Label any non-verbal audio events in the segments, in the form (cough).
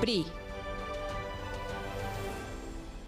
PRI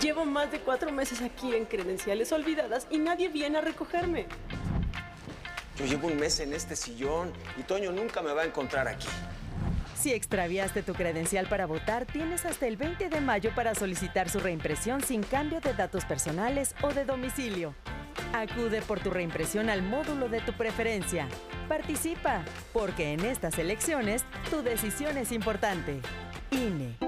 Llevo más de cuatro meses aquí en credenciales olvidadas y nadie viene a recogerme. Yo llevo un mes en este sillón y Toño nunca me va a encontrar aquí. Si extraviaste tu credencial para votar, tienes hasta el 20 de mayo para solicitar su reimpresión sin cambio de datos personales o de domicilio. Acude por tu reimpresión al módulo de tu preferencia. Participa, porque en estas elecciones tu decisión es importante. INE.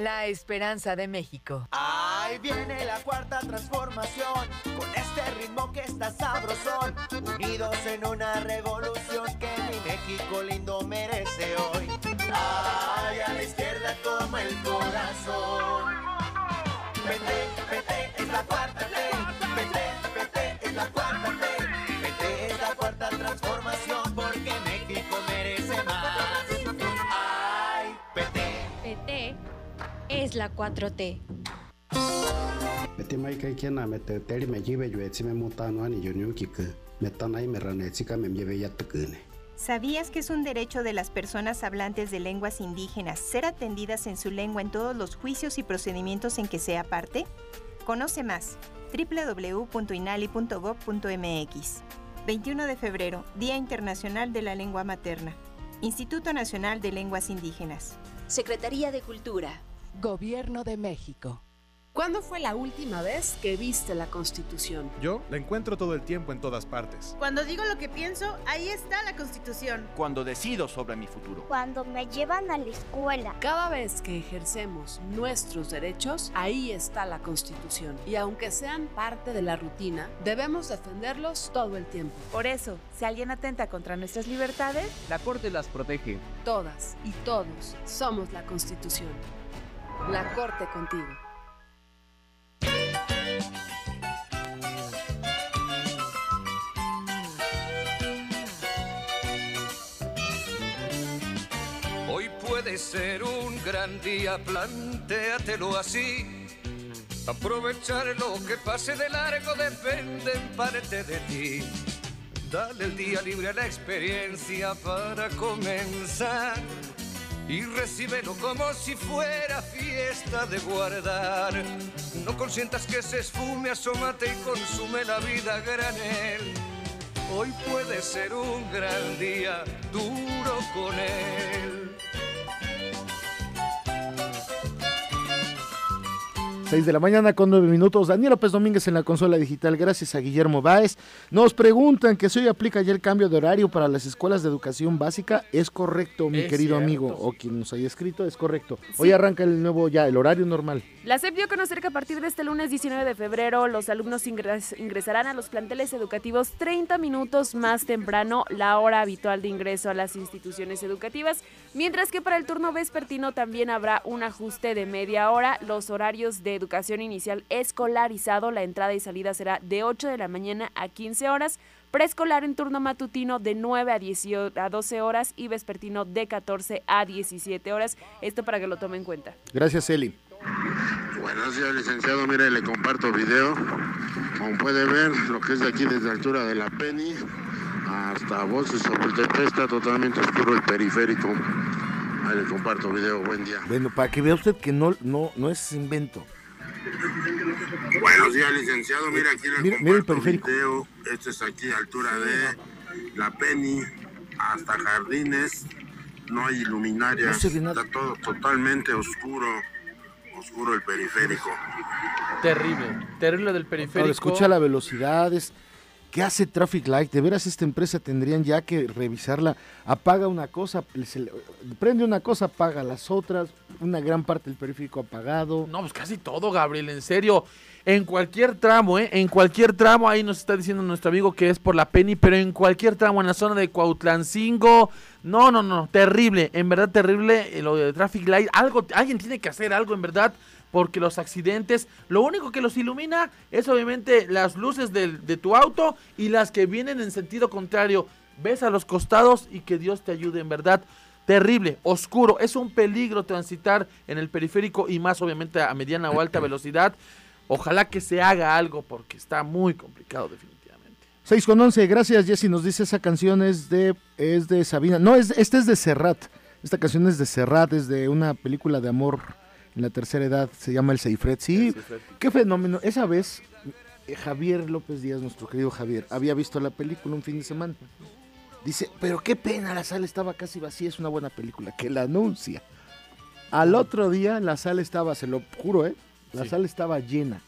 la esperanza de México. Ahí viene la cuarta transformación, con este ritmo que está sabrosón, unidos en una revolución que mi México lindo merece hoy. Ay, a la izquierda toma el corazón. Vete, vete, es la 4T. Mete mai kai kena mete teri me jibe jwe tsime mutano ani yonyo kike. Metanai merane tsika mem lleve ya tukune. ¿Sabías que es un derecho de las personas hablantes de lenguas indígenas ser atendidas en su lengua en todos los juicios y procedimientos en que sea parte? Conoce más www.inali.gov.mx. 21 de febrero, Día Internacional de la Lengua Materna. Instituto Nacional de Lenguas Indígenas. Secretaría de Cultura. Gobierno de México. ¿Cuándo fue la última vez que viste la Constitución? Yo la encuentro todo el tiempo en todas partes. Cuando digo lo que pienso, ahí está la Constitución. Cuando decido sobre mi futuro. Cuando me llevan a la escuela. Cada vez que ejercemos nuestros derechos, ahí está la Constitución. Y aunque sean parte de la rutina, debemos defenderlos todo el tiempo. Por eso, si alguien atenta contra nuestras libertades, la Corte las protege. Todas y todos somos la Constitución. La Corte contigo. Hoy puede ser un gran día, plantéatelo así. Aprovechar lo que pase de largo depende en parte de ti. Dale el día libre a la experiencia para comenzar y recíbelo como si fuera fiesta de guardar. No consientas que se esfume, asómate y consume la vida granel. Hoy puede ser un gran día, duro con él. 6 de la mañana con 9 minutos. Daniel López Domínguez en la consola digital. Gracias a Guillermo Báez. Nos preguntan que si hoy aplica ya el cambio de horario para las escuelas de educación básica. Es correcto, mi Es querido cierto. amigo. O quien nos haya escrito, es correcto. Hoy arranca el nuevo ya, el horario normal. La SEP dio a conocer que a partir de este lunes 19 de febrero los alumnos ingres- ingresarán a los planteles educativos 30 minutos más temprano la hora habitual de ingreso a las instituciones educativas, mientras que para el turno vespertino también habrá un ajuste de media hora. Los horarios de educación inicial escolarizado, la entrada y salida será de 8 de la mañana a 15 horas, preescolar en turno matutino de 9 a, 18 a 12 horas y vespertino de 14 a 17 horas. Esto para que lo tomen en cuenta. Gracias, Eli. Buenos días, licenciado. Mire, le comparto video. Como puede ver, lo que es de aquí desde la altura de la Penny hasta Voces sobre está totalmente oscuro el periférico. Ahí le comparto video. Buen día. Bueno, para que vea usted que no, no, no es invento. Buenos días, licenciado. Mira, aquí le Mira- mira el comparto periférico. video. Esto es aquí a altura de la Penny hasta Jardines. No hay luminaria. No nada. Está todo totalmente oscuro. Oscuro el periférico. Terrible, terrible del periférico. Ahora escucha la velocidad. ¿Qué hace Traffic Light? De veras esta empresa tendrían ya que revisarla. Apaga una cosa, prende una cosa, apaga las otras. Una gran parte del periférico apagado. No, pues casi todo, Gabriel, en serio. En cualquier tramo, ¿eh? En cualquier tramo, ahí nos está diciendo nuestro amigo que es por la Penny, pero en cualquier tramo, en la zona de Cuautlancingo. No, no, no, terrible, en verdad terrible eh, lo de Traffic Light. Algo, alguien tiene que hacer algo, en verdad, porque los accidentes, lo único que los ilumina es obviamente las luces del- de tu auto y las que vienen en sentido contrario. Ves a los costados y que Dios te ayude, en verdad. Terrible, oscuro, es un peligro transitar en el periférico y más obviamente a mediana o alta (clears throat) velocidad. Ojalá que se haga algo porque está muy complicado definitivamente. 6 con 11, gracias Jessy, nos dice esa canción es de, es de Sabina, no, es, este es de Serrat, esta canción es de Serrat, es de una película de amor en la tercera edad, se llama El Seifret, sí, qué fenómeno, esa vez eh, Javier López Díaz, nuestro querido Javier, había visto la película un fin de semana, dice, pero qué pena, la sala estaba casi vacía, es una buena película, que la anuncia. Al otro día la sala estaba, se lo juro, ¿eh? la Sí. sala estaba llena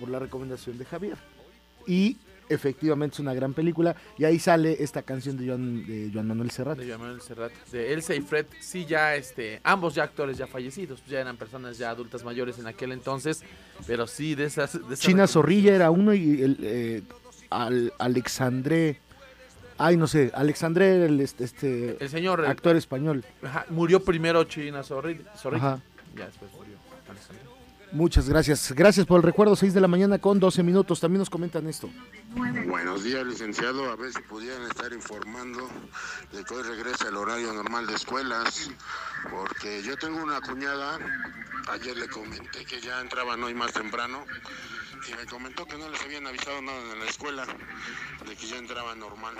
por la recomendación de Javier. Y efectivamente es una gran película. Y ahí sale esta canción de Joan, de Joan Manuel Serrat. De Manuel Serrat, de Elsa y Fred, sí ya este, ambos ya actores ya fallecidos, ya eran personas ya adultas mayores en aquel entonces, pero sí de esas... De esas China Zorrilla era uno y el eh, Al-. Ay, no sé, Alexandré era el este, este El señor, el- actor español. Ajá, murió primero China Zorrilla, Zorrilla, Ajá. ya después murió Alexander. Muchas gracias. Gracias por el recuerdo. 6 de la mañana con 12 minutos. También nos comentan esto. Buenos días, licenciado. A ver si pudieran estar informando de que hoy regresa el horario normal de escuelas, porque yo tengo una cuñada, ayer le comenté que ya entraban hoy más temprano, y me comentó que no les habían avisado nada en la escuela, de que ya entraba normal.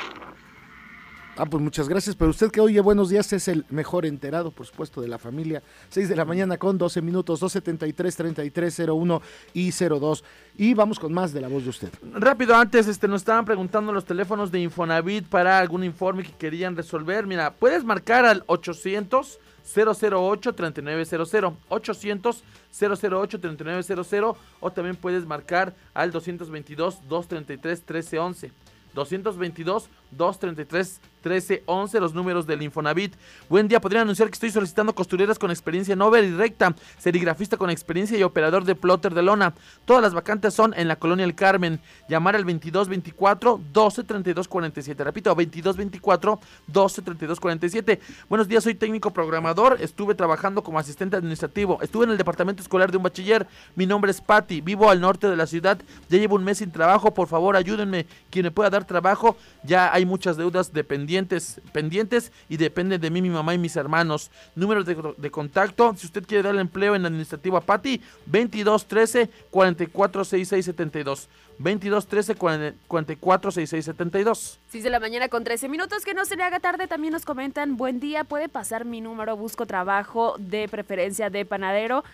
Ah, pues muchas gracias. Pero usted que oye Buenos Días es el mejor enterado, por supuesto, de la familia. 6 de la mañana con 12 minutos, 273, 33, 01 y 02. Y vamos con más de la voz de usted. Rápido, antes este, nos estaban preguntando los teléfonos de Infonavit para algún informe que querían resolver. Mira, puedes marcar al 800 008 3900 800 008 3900 o también puedes marcar al 222 233 1311 222 233 1311 los números del Infonavit. Buen día, podría anunciar que estoy solicitando costureras con experiencia en over y recta, serigrafista con experiencia y operador de plotter de lona. Todas las vacantes son en la colonia El Carmen. Llamar al 2224 1232 47. Repito, 2224 1232 47. Buenos días, soy técnico programador. Estuve trabajando como asistente administrativo. Estuve en el departamento escolar de un bachiller. Mi nombre es Patti. Vivo al norte de la ciudad. Ya llevo un mes sin trabajo. Por favor, ayúdenme. Quien me pueda dar trabajo. Ya hay muchas deudas dependientes, pendientes y dependen de mí, mi mamá y mis hermanos. Números de, de contacto. Si usted quiere darle empleo en administrativo a Patti, 2213 4466 72. 2213 4466 72. 6 de la mañana con 13 minutos, que no se le haga tarde. También nos comentan, buen día, puede pasar mi número, busco trabajo de preferencia de panadero.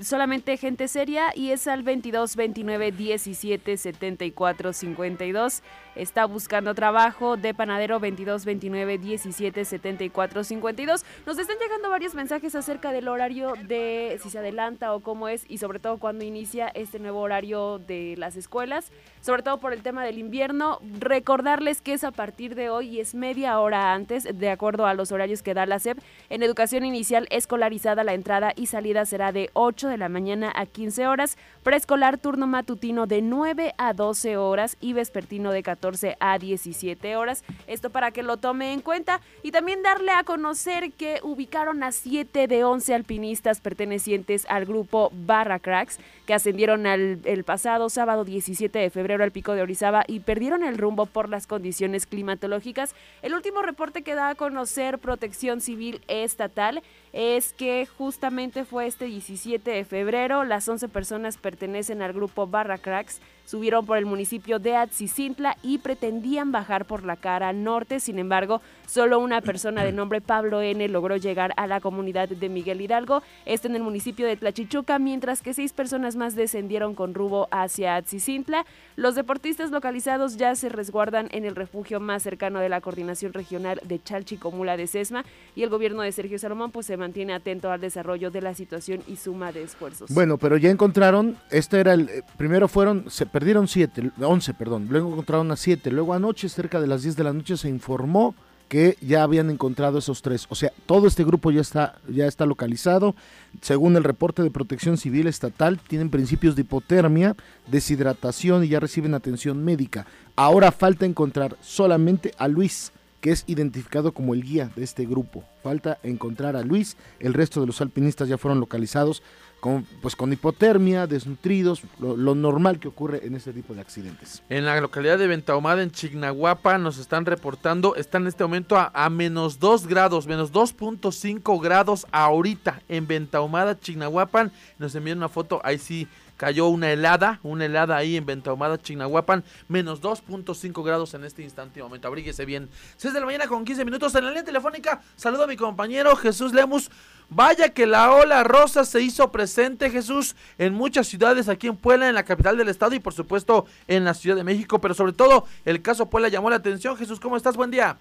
Solamente gente seria y es al 22 29 17 74 52. Está buscando trabajo de panadero 22 29 17 74 52. Nos están llegando varios mensajes acerca del horario de si se adelanta o cómo es y sobre todo cuando inicia este nuevo horario de las escuelas, sobre todo por el tema del invierno. Recordarles que es a partir de hoy y es media hora antes, de acuerdo a los horarios que da la SEP. En educación inicial escolarizada la entrada y salida será de 8 de la mañana a 15 horas, preescolar turno matutino de 9 a 12 horas y vespertino de 14 a 17 horas. Esto para que lo tome en cuenta y también darle a conocer que ubicaron a 7 de 11 alpinistas pertenecientes al grupo Barra Cracks que ascendieron el pasado sábado 17 de febrero al pico de Orizaba y perdieron el rumbo por las condiciones climatológicas. El último reporte que da a conocer Protección Civil Estatal es que justamente fue este 17 de febrero. Las 11 personas pertenecen al grupo Barra Cracks subieron por el municipio de Atzicintla y pretendían bajar por la cara norte. Sin embargo, solo una persona de nombre Pablo N logró llegar a la comunidad de Miguel Hidalgo, este en el municipio de Tlachichuca, mientras que seis personas más descendieron con rumbo hacia Atzicintla. Los deportistas localizados ya se resguardan en el refugio más cercano de la coordinación regional de Chalchicomula de Sesma y el gobierno de Sergio Salomón pues se mantiene atento al desarrollo de la situación y suma de esfuerzos. Bueno, pero ya encontraron, este era el, eh, primero fueron, se perdieron siete, once, perdón, luego encontraron a siete, luego anoche cerca de las 10 de la noche se informó que ya habían encontrado esos tres. O sea, todo este grupo ya está, ya está localizado. Según el reporte de Protección Civil Estatal, tienen principios de hipotermia, deshidratación y ya reciben atención médica. Ahora falta encontrar solamente a Luis, que es identificado como el guía de este grupo. Falta encontrar a Luis, el resto de los alpinistas ya fueron localizados con, pues con hipotermia, desnutridos, lo, normal que ocurre en este tipo de accidentes. En la localidad de Ventahumada, en Chignahuapa, nos están reportando, está en este momento a, menos 2 grados, menos 2.5 grados ahorita en Ventahumada, Chignahuapan. Nos envían una foto, ahí sí cayó una helada, una helada ahí en Ventahumada, Chignahuapan, menos 2.5 grados en este instante momento. Abríguese bien. 6 de la mañana con 15 minutos en la línea telefónica. Saludo a mi compañero Jesús Lemus. Vaya que la ola rosa se hizo presente, Jesús, en muchas ciudades aquí en Puebla, en la capital del estado y por supuesto en la Ciudad de México, pero sobre todo el caso Puebla llamó la atención. Jesús, ¿cómo estás? Buen día.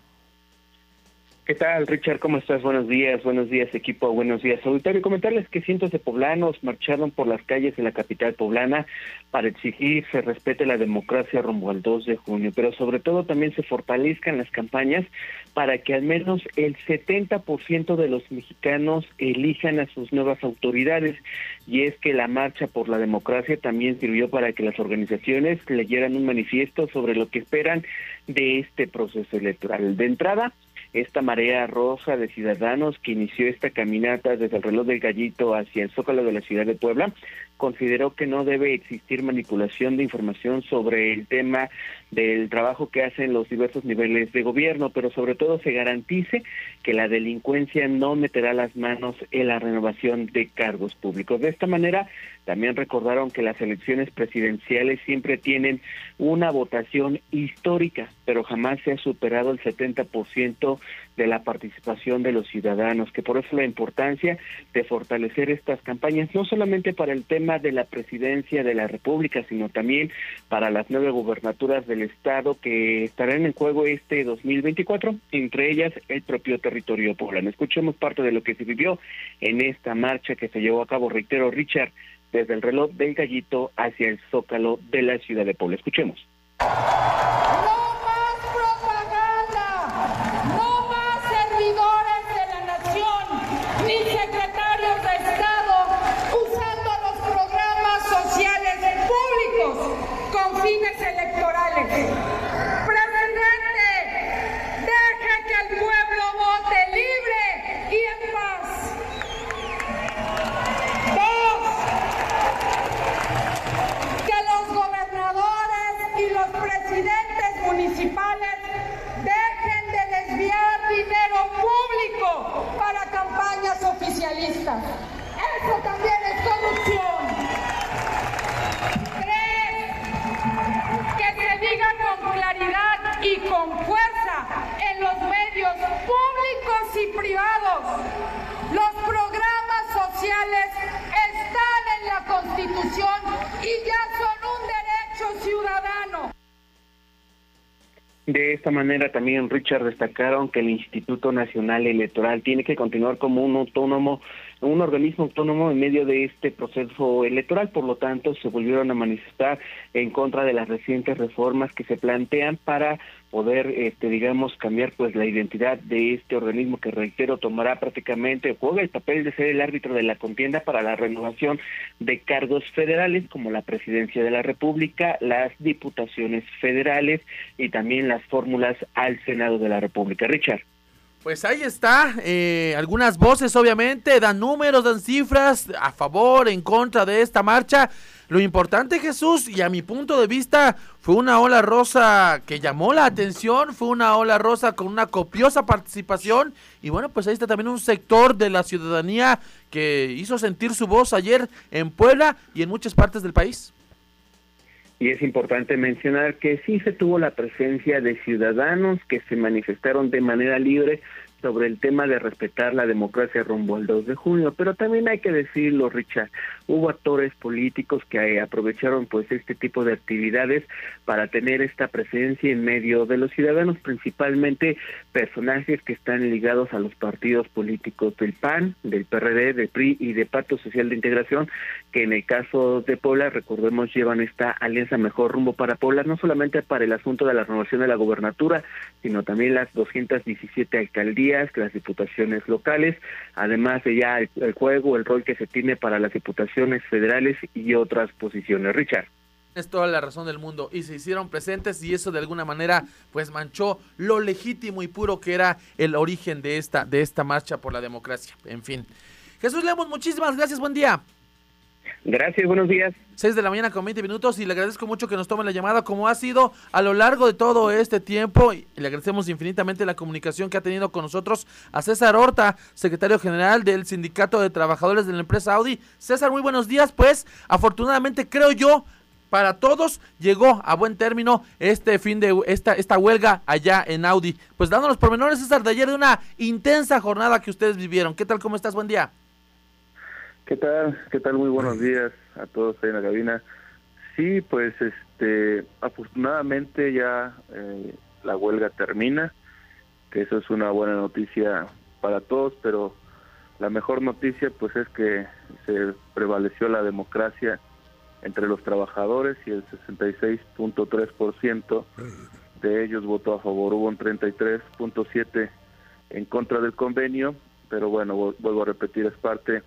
¿Qué tal, Richard? ¿Cómo estás? Buenos días, buenos días, equipo, buenos días, auditorio. Comentarles que cientos de poblanos marcharon por las calles de la capital poblana para exigir se respete la democracia rumbo al 2 de junio, pero sobre todo también se fortalezcan las campañas para que al menos el 70% de los mexicanos elijan a sus nuevas autoridades. Y es que la marcha por la democracia también sirvió para que las organizaciones leyeran un manifiesto sobre lo que esperan de este proceso electoral. De entrada, esta marea rosa de ciudadanos que inició esta caminata desde el reloj del gallito hacia el zócalo de la ciudad de Puebla consideró que no debe existir manipulación de información sobre el tema del trabajo que hacen los diversos niveles de gobierno, pero sobre todo se garantice que la delincuencia no meterá las manos en la renovación de cargos públicos. De esta manera, también recordaron que las elecciones presidenciales siempre tienen una votación histórica, pero jamás se ha superado el 70% de la participación de los ciudadanos, que por eso la importancia de fortalecer estas campañas, no solamente para el tema de la presidencia de la República, sino también para las nueve gubernaturas del Estado que estarán en juego este 2024, entre ellas el propio territorio poblano. Escuchemos parte de lo que se vivió en esta marcha que se llevó a cabo, reitero, Richard, desde el reloj del gallito hacia el zócalo de la ciudad de Puebla. Escuchemos. Eso también es corrupción. Tres, que se diga con claridad y con fuerza en los medios públicos y privados. Los programas sociales están en la Constitución y ya son un derecho ciudadano. De esta manera también Richard destacaron que el Instituto Nacional Electoral tiene que continuar como un autónomo, un organismo autónomo en medio de este proceso electoral, por lo tanto se volvieron a manifestar en contra de las recientes reformas que se plantean para poder, este, digamos, cambiar pues la identidad de este organismo que reitero tomará prácticamente juega el papel de ser el árbitro de la contienda para la renovación de cargos federales como la presidencia de la República, las diputaciones federales y también las fórmulas al Senado de la República. Richard. Pues ahí está, eh, algunas voces obviamente dan números, dan cifras a favor, en contra de esta marcha. Lo importante, Jesús, y a mi punto de vista, fue una ola rosa que llamó la atención, fue una ola rosa con una copiosa participación y bueno, pues ahí está también un sector de la ciudadanía que hizo sentir su voz ayer en Puebla y en muchas partes del país. Y es importante mencionar que sí se tuvo la presencia de ciudadanos que se manifestaron de manera libre sobre el tema de respetar la democracia rumbo al 2 de junio, pero también hay que decirlo, Richard, hubo actores políticos que aprovecharon pues este tipo de actividades para tener esta presencia en medio de los ciudadanos, principalmente personajes que están ligados a los partidos políticos del PAN, del PRD, del PRI y de Pacto Social de Integración, que en el caso de Puebla, recordemos, llevan esta alianza Mejor Rumbo para Puebla, no solamente para el asunto de la renovación de la gobernatura, sino también las 217 alcaldías que las diputaciones locales, además de ya el, juego, el rol que se tiene para las diputaciones federales y otras posiciones. Richard. Es toda la razón del mundo y se hicieron presentes y eso de alguna manera pues manchó lo legítimo y puro que era el origen de esta de esta marcha por la democracia. En fin. Jesús Lemos, muchísimas gracias, buen día. Gracias, buenos días. 6 de la mañana con 20 minutos y le agradezco mucho que nos tome la llamada como ha sido a lo largo de todo este tiempo y le agradecemos infinitamente la comunicación que ha tenido con nosotros a César Horta, secretario general del Sindicato de Trabajadores de la empresa Audi. César, muy buenos días, pues afortunadamente creo yo para todos llegó a buen término este fin de esta, esta huelga allá en Audi. Pues dándonos pormenores, César, de ayer de una intensa jornada que ustedes vivieron. ¿Qué tal? ¿Cómo estás? Buen día. ¿Qué tal? ¿Qué tal? Muy buenos días a todos ahí en la cabina. Sí, pues este, afortunadamente ya eh, la huelga termina, que eso es una buena noticia para todos, pero la mejor noticia pues es que se prevaleció la democracia entre los trabajadores y el 66.3% de ellos votó a favor, hubo un 33.7 en contra del convenio, pero bueno, vuelvo a repetir, es parte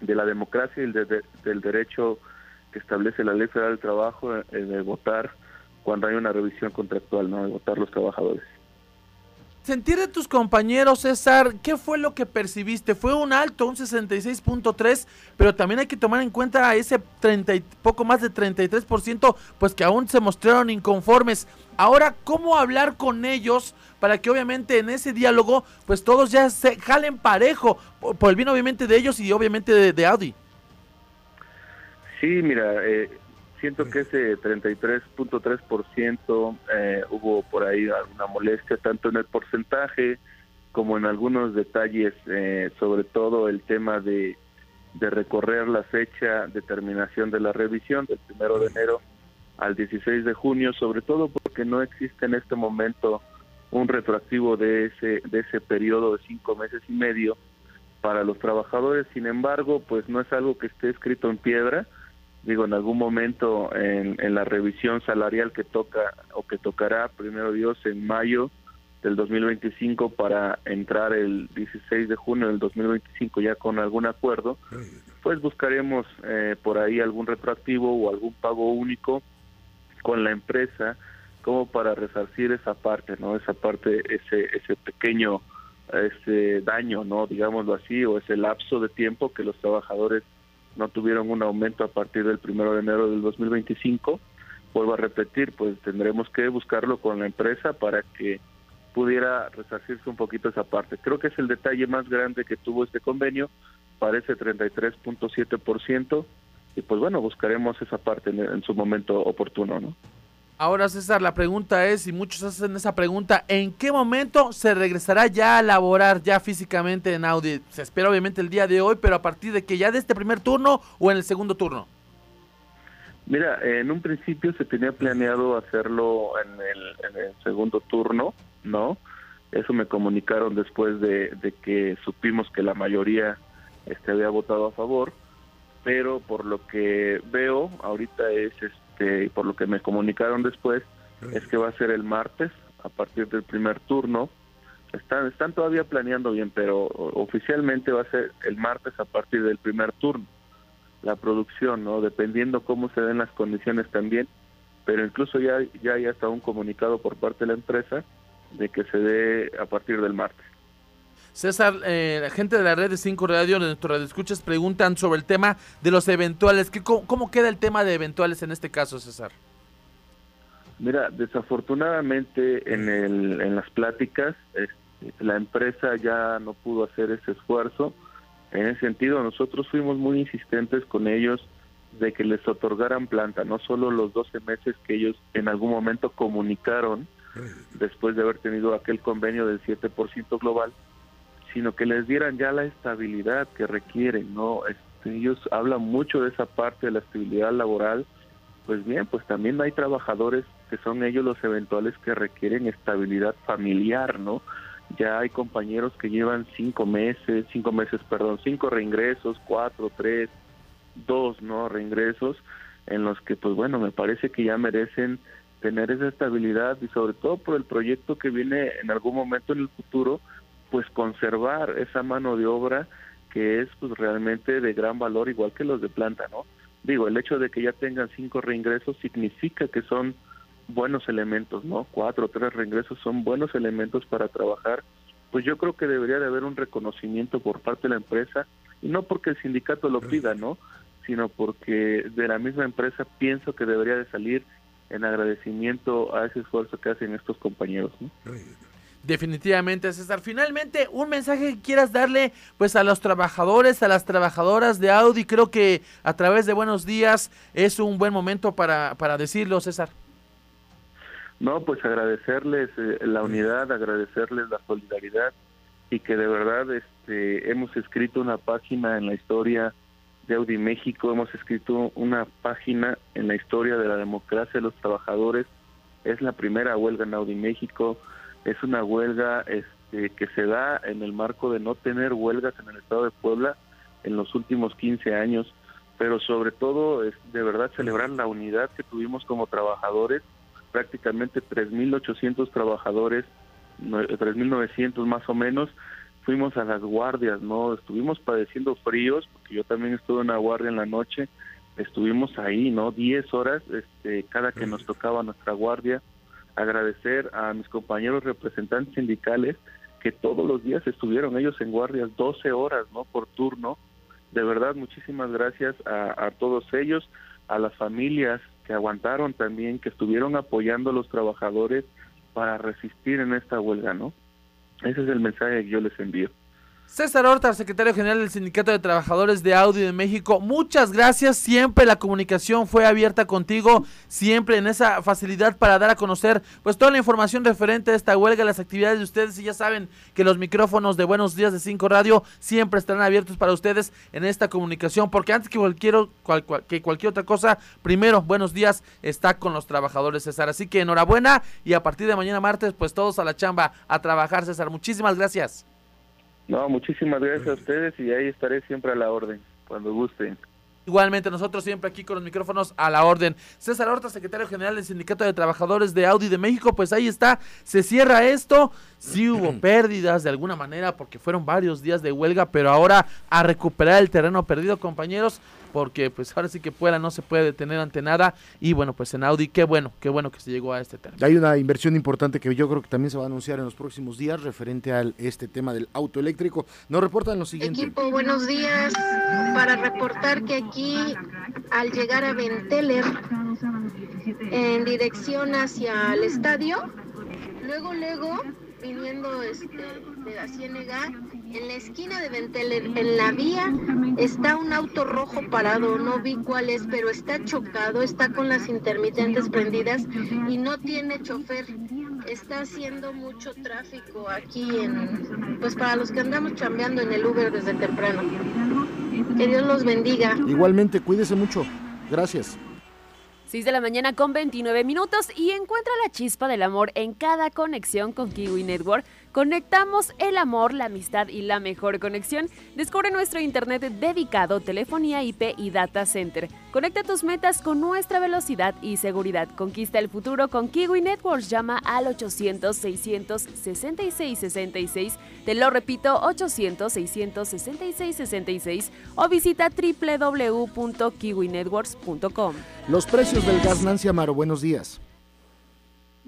de la democracia y del derecho que establece la Ley Federal del Trabajo eh, de votar cuando hay una revisión contractual, ¿no? De votar los trabajadores. Sentir de tus compañeros, César, ¿qué fue lo que percibiste? Fue un alto, un 66.3, pero también hay que tomar en cuenta ese 30 y poco más de 33%, pues que aún se mostraron inconformes. Ahora, ¿cómo hablar con ellos para que obviamente en ese diálogo, pues todos ya se jalen parejo, por, el bien obviamente de ellos y obviamente de, Audi? Sí, mira, eh, siento que ese 33.3% eh, hubo por ahí alguna molestia, tanto en el porcentaje como en algunos detalles, eh, sobre todo el tema de, de recorrer la fecha de terminación de la revisión del primero de enero al 16 de junio, sobre todo porque no existe en este momento un retroactivo de ese de ese periodo de cinco meses y medio para los trabajadores. Sin embargo, pues no es algo que esté escrito en piedra digo, en algún momento en, en, la revisión salarial que toca o que tocará, primero Dios, en mayo del 2025 para entrar el 16 de junio del 2025 ya con algún acuerdo, pues buscaremos eh, por ahí algún retroactivo o algún pago único con la empresa como para resarcir esa parte, ¿no? Esa parte, ese, ese pequeño ese daño, ¿no? Digámoslo así, o ese lapso de tiempo que los trabajadores no tuvieron un aumento a partir del primero de enero del 2025. Vuelvo a repetir, pues tendremos que buscarlo con la empresa para que pudiera resarcirse un poquito esa parte. Creo que es el detalle más grande que tuvo este convenio, parece 33.7%, y pues bueno, buscaremos esa parte en, en su momento oportuno, ¿no? Ahora, César, la pregunta es, y muchos hacen esa pregunta, ¿en qué momento se regresará ya a laborar ya físicamente en Audi? Se espera obviamente el día de hoy, pero a partir de que ya de este primer turno o en el segundo turno. Mira, en un principio se tenía planeado hacerlo en el, segundo turno, ¿no? Eso me comunicaron después de, que supimos que la mayoría este, había votado a favor, pero por lo que veo ahorita es, este, por lo que me comunicaron después, es que va a ser el martes a partir del primer turno. Están, están todavía planeando bien, pero oficialmente va a ser el martes a partir del primer turno la producción, ¿no? Dependiendo cómo se den las condiciones también, pero incluso ya, ya hay hasta un comunicado por parte de la empresa de que se dé a partir del martes. César, eh, la gente de la red de 5 Radio, de nuestro radio escuchas, preguntan sobre el tema de los eventuales. ¿Qué, cómo, queda el tema de eventuales en este caso, César? Mira, desafortunadamente en, el, en las pláticas este, la empresa ya no pudo hacer ese esfuerzo en ese sentido, nosotros fuimos muy insistentes con ellos de que les otorgaran planta, no solo los 12 meses que ellos en algún momento comunicaron después de haber tenido aquel convenio del 7% global, sino que les dieran ya la estabilidad que requieren, ¿no? Este, ellos hablan mucho de esa parte de la estabilidad laboral, pues bien, pues también hay trabajadores que son ellos los eventuales que requieren estabilidad familiar, ¿no? ya hay compañeros que llevan cinco meses, cinco meses, perdón, cinco reingresos, cuatro, tres, dos, ¿no? Reingresos en los que, pues bueno, me parece que ya merecen tener esa estabilidad y sobre todo por el proyecto que viene en algún momento en el futuro, pues conservar esa mano de obra que es pues realmente de gran valor igual que los de planta, ¿no? Digo, el hecho de que ya tengan cinco reingresos significa que son buenos elementos, ¿no? Cuatro o tres reingresos son buenos elementos para trabajar. Pues yo creo que debería de haber un reconocimiento por parte de la empresa, y no porque el sindicato lo pida, ¿no? Sino porque de la misma empresa pienso que debería de salir en agradecimiento a ese esfuerzo que hacen estos compañeros, ¿no? Definitivamente, César. Finalmente, un mensaje que quieras darle pues a los trabajadores, a las trabajadoras de Audi. Creo que a través de Buenos Días es un buen momento para, para decirlo, César. No, pues agradecerles eh, la unidad, agradecerles la solidaridad y que de verdad este, hemos escrito una página en la historia de Audi México, hemos escrito una página en la historia de la democracia de los trabajadores. Es la primera huelga en Audi México, es una huelga este, que se da en el marco de no tener huelgas en el estado de Puebla en los últimos 15 años, pero sobre todo es de verdad celebrar la unidad que tuvimos como trabajadores prácticamente 3.800 trabajadores, 3.900 más o menos, fuimos a las guardias, ¿no? Estuvimos padeciendo fríos, porque yo también estuve en una guardia en la noche, estuvimos ahí, ¿no? 10 horas este, cada que nos tocaba nuestra guardia. Agradecer a mis compañeros representantes sindicales que todos los días estuvieron ellos en guardias 12 horas, ¿no? Por turno. De verdad, muchísimas gracias a, a todos ellos, a las familias que aguantaron también, que estuvieron apoyando a los trabajadores para resistir en esta huelga, ¿no? Ese es el mensaje que yo les envío. César Horta, secretario general del Sindicato de Trabajadores de Audio de México, muchas gracias. Siempre la comunicación fue abierta contigo, siempre en esa facilidad para dar a conocer pues toda la información referente a esta huelga, las actividades de ustedes. Y ya saben que los micrófonos de Buenos Días de Cinco Radio siempre estarán abiertos para ustedes en esta comunicación, porque antes que cualquier, que cualquier otra cosa, primero, Buenos Días está con los trabajadores, César. Así que enhorabuena y a partir de mañana martes, pues todos a la chamba, a trabajar, César. Muchísimas gracias. No, muchísimas gracias a ustedes y ahí estaré siempre a la orden, cuando gusten. Igualmente, nosotros siempre aquí con los micrófonos a la orden. César Horta, secretario general del Sindicato de Trabajadores de Audi de México, pues ahí está, se cierra esto. Sí hubo (clears throat) pérdidas de alguna manera porque fueron varios días de huelga, pero ahora a recuperar el terreno perdido, compañeros porque pues ahora sí que pueda, no se puede detener ante nada. Y bueno, pues en Audi, qué bueno, qué bueno que se llegó a este término. Hay una inversión importante que yo creo que también se va a anunciar en los próximos días referente a este tema del auto eléctrico. Nos reportan lo siguiente. Equipo, buenos días. Para reportar que aquí, al llegar a Venteler, en dirección hacia el estadio, luego, luego, viniendo este, de la Ciénega, en la esquina de Venteler, en la vía, está un auto rojo parado. No vi cuál es, pero está chocado, está con las intermitentes prendidas y no tiene chofer. Está haciendo mucho tráfico aquí, en, pues para los que andamos chambeando en el Uber desde temprano. Que Dios los bendiga. Igualmente, cuídese mucho. Gracias. 6 de la mañana con 29 minutos y encuentra la chispa del amor en cada conexión con Kiwi Network. Conectamos el amor, la amistad y la mejor conexión. Descubre nuestro internet dedicado, telefonía IP y data center. Conecta tus metas con nuestra velocidad y seguridad. Conquista el futuro con Kiwi Networks. Llama al 800 666 66. Te lo repito, 800 666 66 o visita www.kiwinetworks.com. Los precios del gas, Nancy Amaro, buenos días.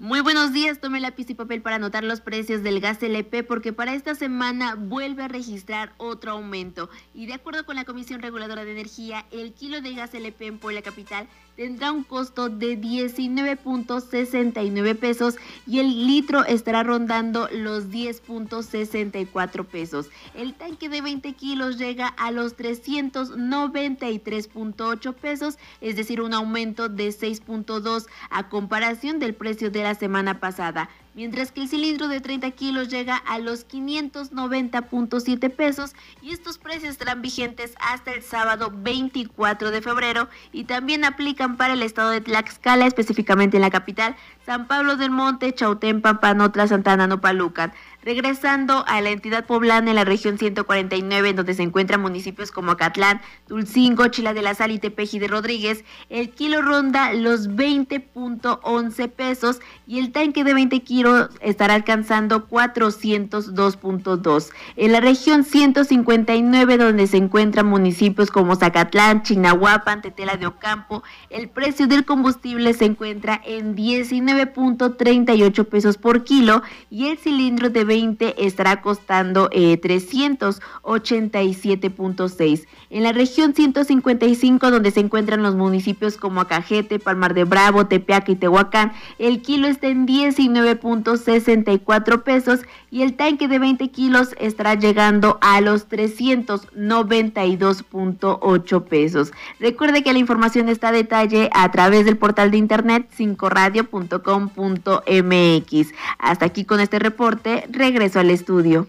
Muy buenos días, tome lápiz y papel para anotar los precios del gas LP porque para esta semana vuelve a registrar otro aumento. Y de acuerdo con la Comisión Reguladora de Energía, el kilo de gas LP en Puebla Capital tendrá un costo de 19.69 pesos y el litro estará rondando los 10.64 pesos. El tanque de 20 kilos llega a los 393.8 pesos, es decir, un aumento de 6.2 a comparación del precio de la semana pasada mientras que el cilindro de 30 kilos llega a los 590.7 pesos y estos precios estarán vigentes hasta el sábado 24 de febrero y también aplican para el estado de Tlaxcala, específicamente en la capital, San Pablo del Monte, Chautempa, Panotla, Santana, Nopalucan. Regresando a la entidad poblana en la región 149, en donde se encuentran municipios como Acatlán, Tulcingo, Chila de la Sal y Tepeji de Rodríguez, el kilo ronda los 20.11 pesos y el tanque de 20 kilos estará alcanzando 402.2. En la región 159, donde se encuentran municipios como Zacatlán, Chinahuapan, Tetela de Ocampo, el precio del combustible se encuentra en 19.38 pesos por kilo y el cilindro de 20 estará costando 387.6. Eh, en la región 155, donde se encuentran los municipios como Acajete, Palmar de Bravo, Tepeaca y Tehuacán, el kilo está en 19.64 pesos y el tanque de 20 kilos estará llegando a los 392.8 pesos. Recuerde que la información está a detalle a través del portal de internet 5radio.com.mx. Hasta aquí con este reporte regreso al estudio.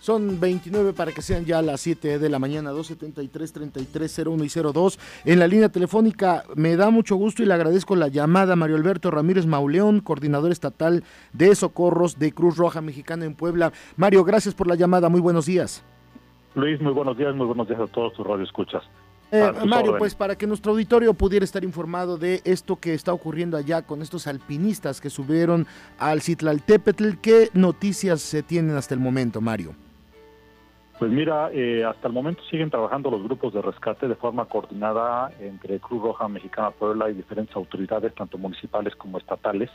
Son 29 para que sean ya las 7 de la mañana, 273 3301 y 02. En la línea telefónica me da mucho gusto y le agradezco la llamada Mario Alberto Ramírez Mauleón, coordinador estatal de socorros de Cruz Roja Mexicana en Puebla. Mario, gracias por la llamada. Muy buenos días. Luis, muy buenos días, muy buenos días a todos tus radioescuchas. Eh, Mario, pues para que nuestro auditorio pudiera estar informado de esto que está ocurriendo allá con estos alpinistas que subieron al Citlaltépetl, ¿qué noticias se tienen hasta el momento, Mario? Pues mira, eh, hasta el momento siguen trabajando los grupos de rescate de forma coordinada entre Cruz Roja Mexicana Puebla y diferentes autoridades, tanto municipales como estatales,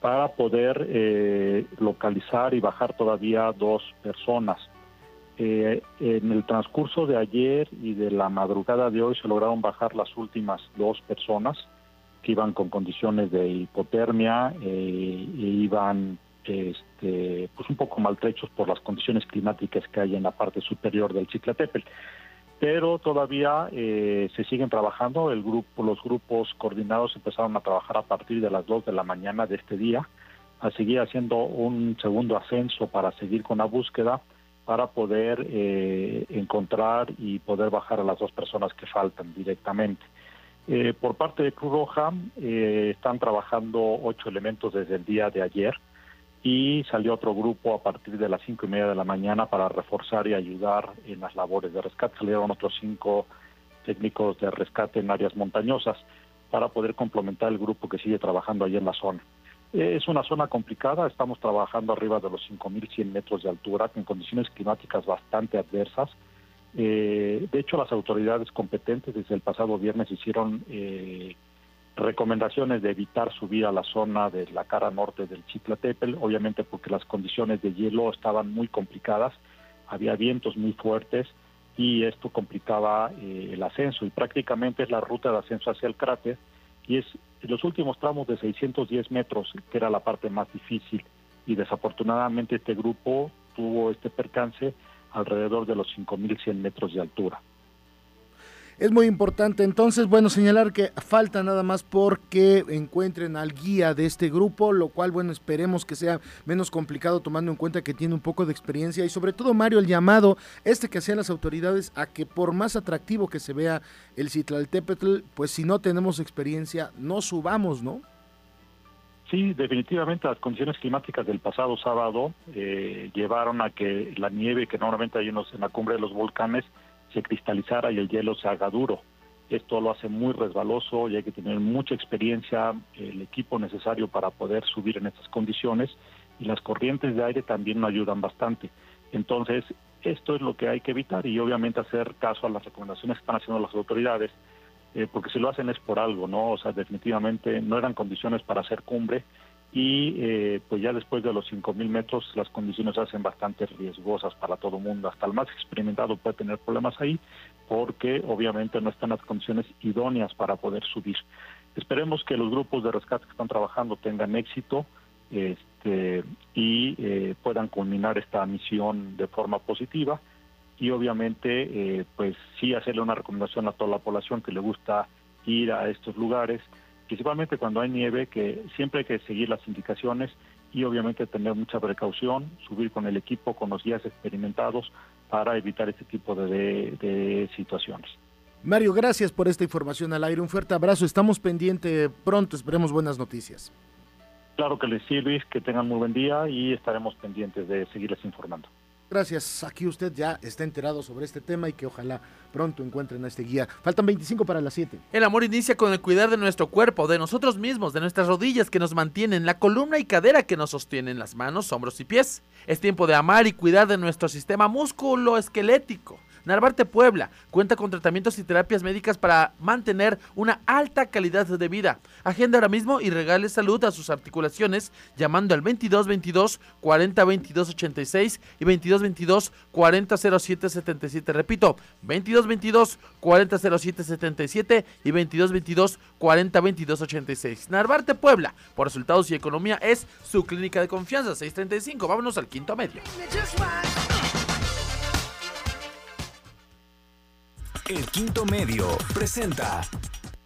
para poder eh, localizar y bajar todavía dos personas. Eh, en el transcurso de ayer y de la madrugada de hoy se lograron bajar las últimas dos personas que iban con condiciones de hipotermia eh, e iban este, pues un poco maltrechos por las condiciones climáticas que hay en la parte superior del Ciclatepel. Pero todavía eh, se siguen trabajando, el grupo, los grupos coordinados empezaron a trabajar a partir de las 2 de la mañana de este día, a seguir haciendo un segundo ascenso para seguir con la búsqueda para poder eh, encontrar y poder bajar a las dos personas que faltan directamente. Eh, por parte de Cruz Roja eh, están trabajando ocho elementos desde el día de ayer y salió otro grupo a partir de las cinco y media de la mañana para reforzar y ayudar en las labores de rescate. Salieron otros cinco técnicos de rescate en áreas montañosas para poder complementar el grupo que sigue trabajando allí en la zona. Es una zona complicada, estamos trabajando arriba de los 5.100 metros de altura, con condiciones climáticas bastante adversas. Eh, de hecho, las autoridades competentes desde el pasado viernes hicieron eh, recomendaciones de evitar subir a la zona de la cara norte del Chiplatepel, obviamente porque las condiciones de hielo estaban muy complicadas, había vientos muy fuertes y esto complicaba eh, el ascenso y prácticamente es la ruta de ascenso hacia el cráter y es los últimos tramos de 610 metros, que era la parte más difícil, y desafortunadamente este grupo tuvo este percance alrededor de los 5.100 metros de altura. Es muy importante. Entonces, bueno, señalar que falta nada más porque encuentren al guía de este grupo, lo cual, bueno, esperemos que sea menos complicado tomando en cuenta que tiene un poco de experiencia y sobre todo, Mario, el llamado este que hacían las autoridades a que por más atractivo que se vea el Citlaltépetl, pues si no tenemos experiencia, no subamos, ¿no? Sí, definitivamente las condiciones climáticas del pasado sábado eh, llevaron a que la nieve que normalmente hay en, en la cumbre de los volcanes se cristalizara y el hielo se haga duro. Esto lo hace muy resbaloso y hay que tener mucha experiencia, el equipo necesario para poder subir en estas condiciones y las corrientes de aire también no ayudan bastante. Entonces, esto es lo que hay que evitar y obviamente hacer caso a las recomendaciones que están haciendo las autoridades eh, porque si lo hacen es por algo, ¿no? O sea, definitivamente no eran condiciones para hacer cumbre y eh, pues ya después de los 5.000 metros las condiciones se hacen bastante riesgosas para todo el mundo. Hasta el más experimentado puede tener problemas ahí porque obviamente no están las condiciones idóneas para poder subir. Esperemos que los grupos de rescate que están trabajando tengan éxito este, y eh, puedan culminar esta misión de forma positiva y obviamente eh, pues sí hacerle una recomendación a toda la población que le gusta ir a estos lugares, principalmente cuando hay nieve, que siempre hay que seguir las indicaciones y obviamente tener mucha precaución, subir con el equipo, con los guías experimentados para evitar este tipo de, de situaciones. Mario, gracias por esta información al aire. Un fuerte abrazo. Estamos pendientes pronto. Esperemos buenas noticias. Claro que les sirve, que tengan muy buen día y estaremos pendientes de seguirles informando. Gracias. Aquí usted ya está enterado sobre este tema y que ojalá pronto encuentren a este guía. Faltan 25 para las 7. El amor inicia con el cuidar de nuestro cuerpo, de nosotros mismos, de nuestras rodillas que nos mantienen, la columna y cadera que nos sostienen, las manos, hombros y pies. Es tiempo de amar y cuidar de nuestro sistema músculo esquelético Narvarte Puebla cuenta con tratamientos y terapias médicas para mantener una alta calidad de vida. Agenda ahora mismo y regale salud a sus articulaciones llamando al 2222 40 22 86 y 2222 40 07 77. Repito, 2222 40 07 77 y 2222 40 22 86. Narvarte Puebla, por resultados y economía, es su clínica de confianza. 635. Vámonos al quinto medio. El Quinto Medio presenta.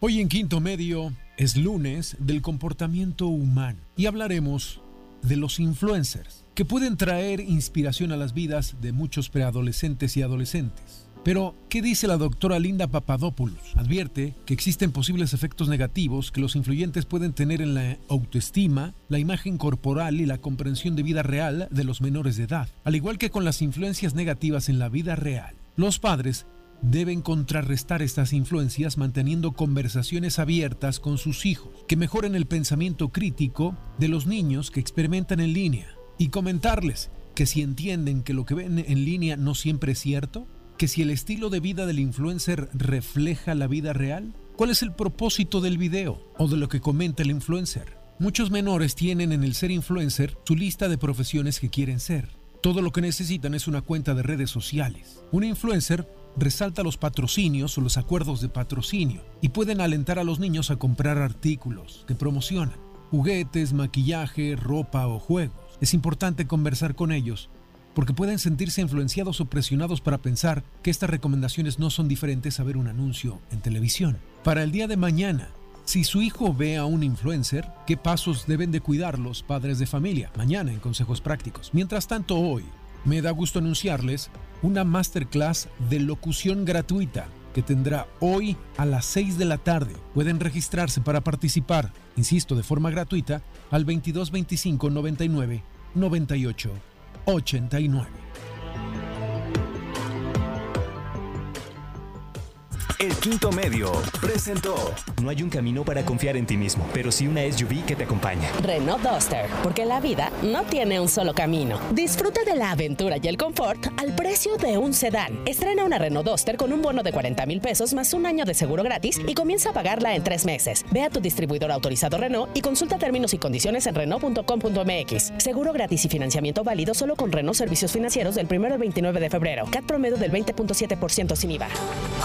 Hoy en Quinto Medio es lunes del comportamiento humano y hablaremos de los influencers, que pueden traer inspiración a las vidas de muchos preadolescentes y adolescentes. Pero, ¿qué dice la doctora Linda Papadopoulos? Advierte que existen posibles efectos negativos que los influyentes pueden tener en la autoestima, la imagen corporal y la comprensión de vida real de los menores de edad, al igual que con las influencias negativas en la vida real. Los padres deben contrarrestar estas influencias manteniendo conversaciones abiertas con sus hijos, que mejoren el pensamiento crítico de los niños que experimentan en línea y comentarles que si entienden que lo que ven en línea no siempre es cierto, que si el estilo de vida del influencer refleja la vida real, ¿cuál es el propósito del video o de lo que comenta el influencer? Muchos menores tienen en el ser influencer su lista de profesiones que quieren ser. Todo lo que necesitan es una cuenta de redes sociales. Un influencer resalta los patrocinios o los acuerdos de patrocinio y pueden alentar a los niños a comprar artículos que promocionan, juguetes, maquillaje, ropa o juegos. Es importante conversar con ellos porque pueden sentirse influenciados o presionados para pensar que estas recomendaciones no son diferentes a ver un anuncio en televisión. Para el día de mañana, si su hijo ve a un influencer, ¿qué pasos deben de cuidar los padres de familia? Mañana en Consejos Prácticos. Mientras tanto, hoy, me da gusto anunciarles una masterclass de locución gratuita que tendrá hoy a las 6 de la tarde. Pueden registrarse para participar, insisto, de forma gratuita al 2225 99 98 89. El Quinto Medio presentó. No hay un camino para confiar en ti mismo, pero sí una SUV que te acompaña. Renault Duster, porque la vida no tiene un solo camino. Disfruta de la aventura y el confort al precio de un sedán. Estrena una Renault Duster con un bono de 40 mil pesos más un año de seguro gratis y comienza a pagarla en tres meses. Ve a tu distribuidor autorizado Renault y consulta términos y condiciones en Renault.com.mx. Seguro gratis y financiamiento válido solo con Renault Servicios Financieros del 1 al 29 de febrero. CAT promedio del 20.7% sin IVA.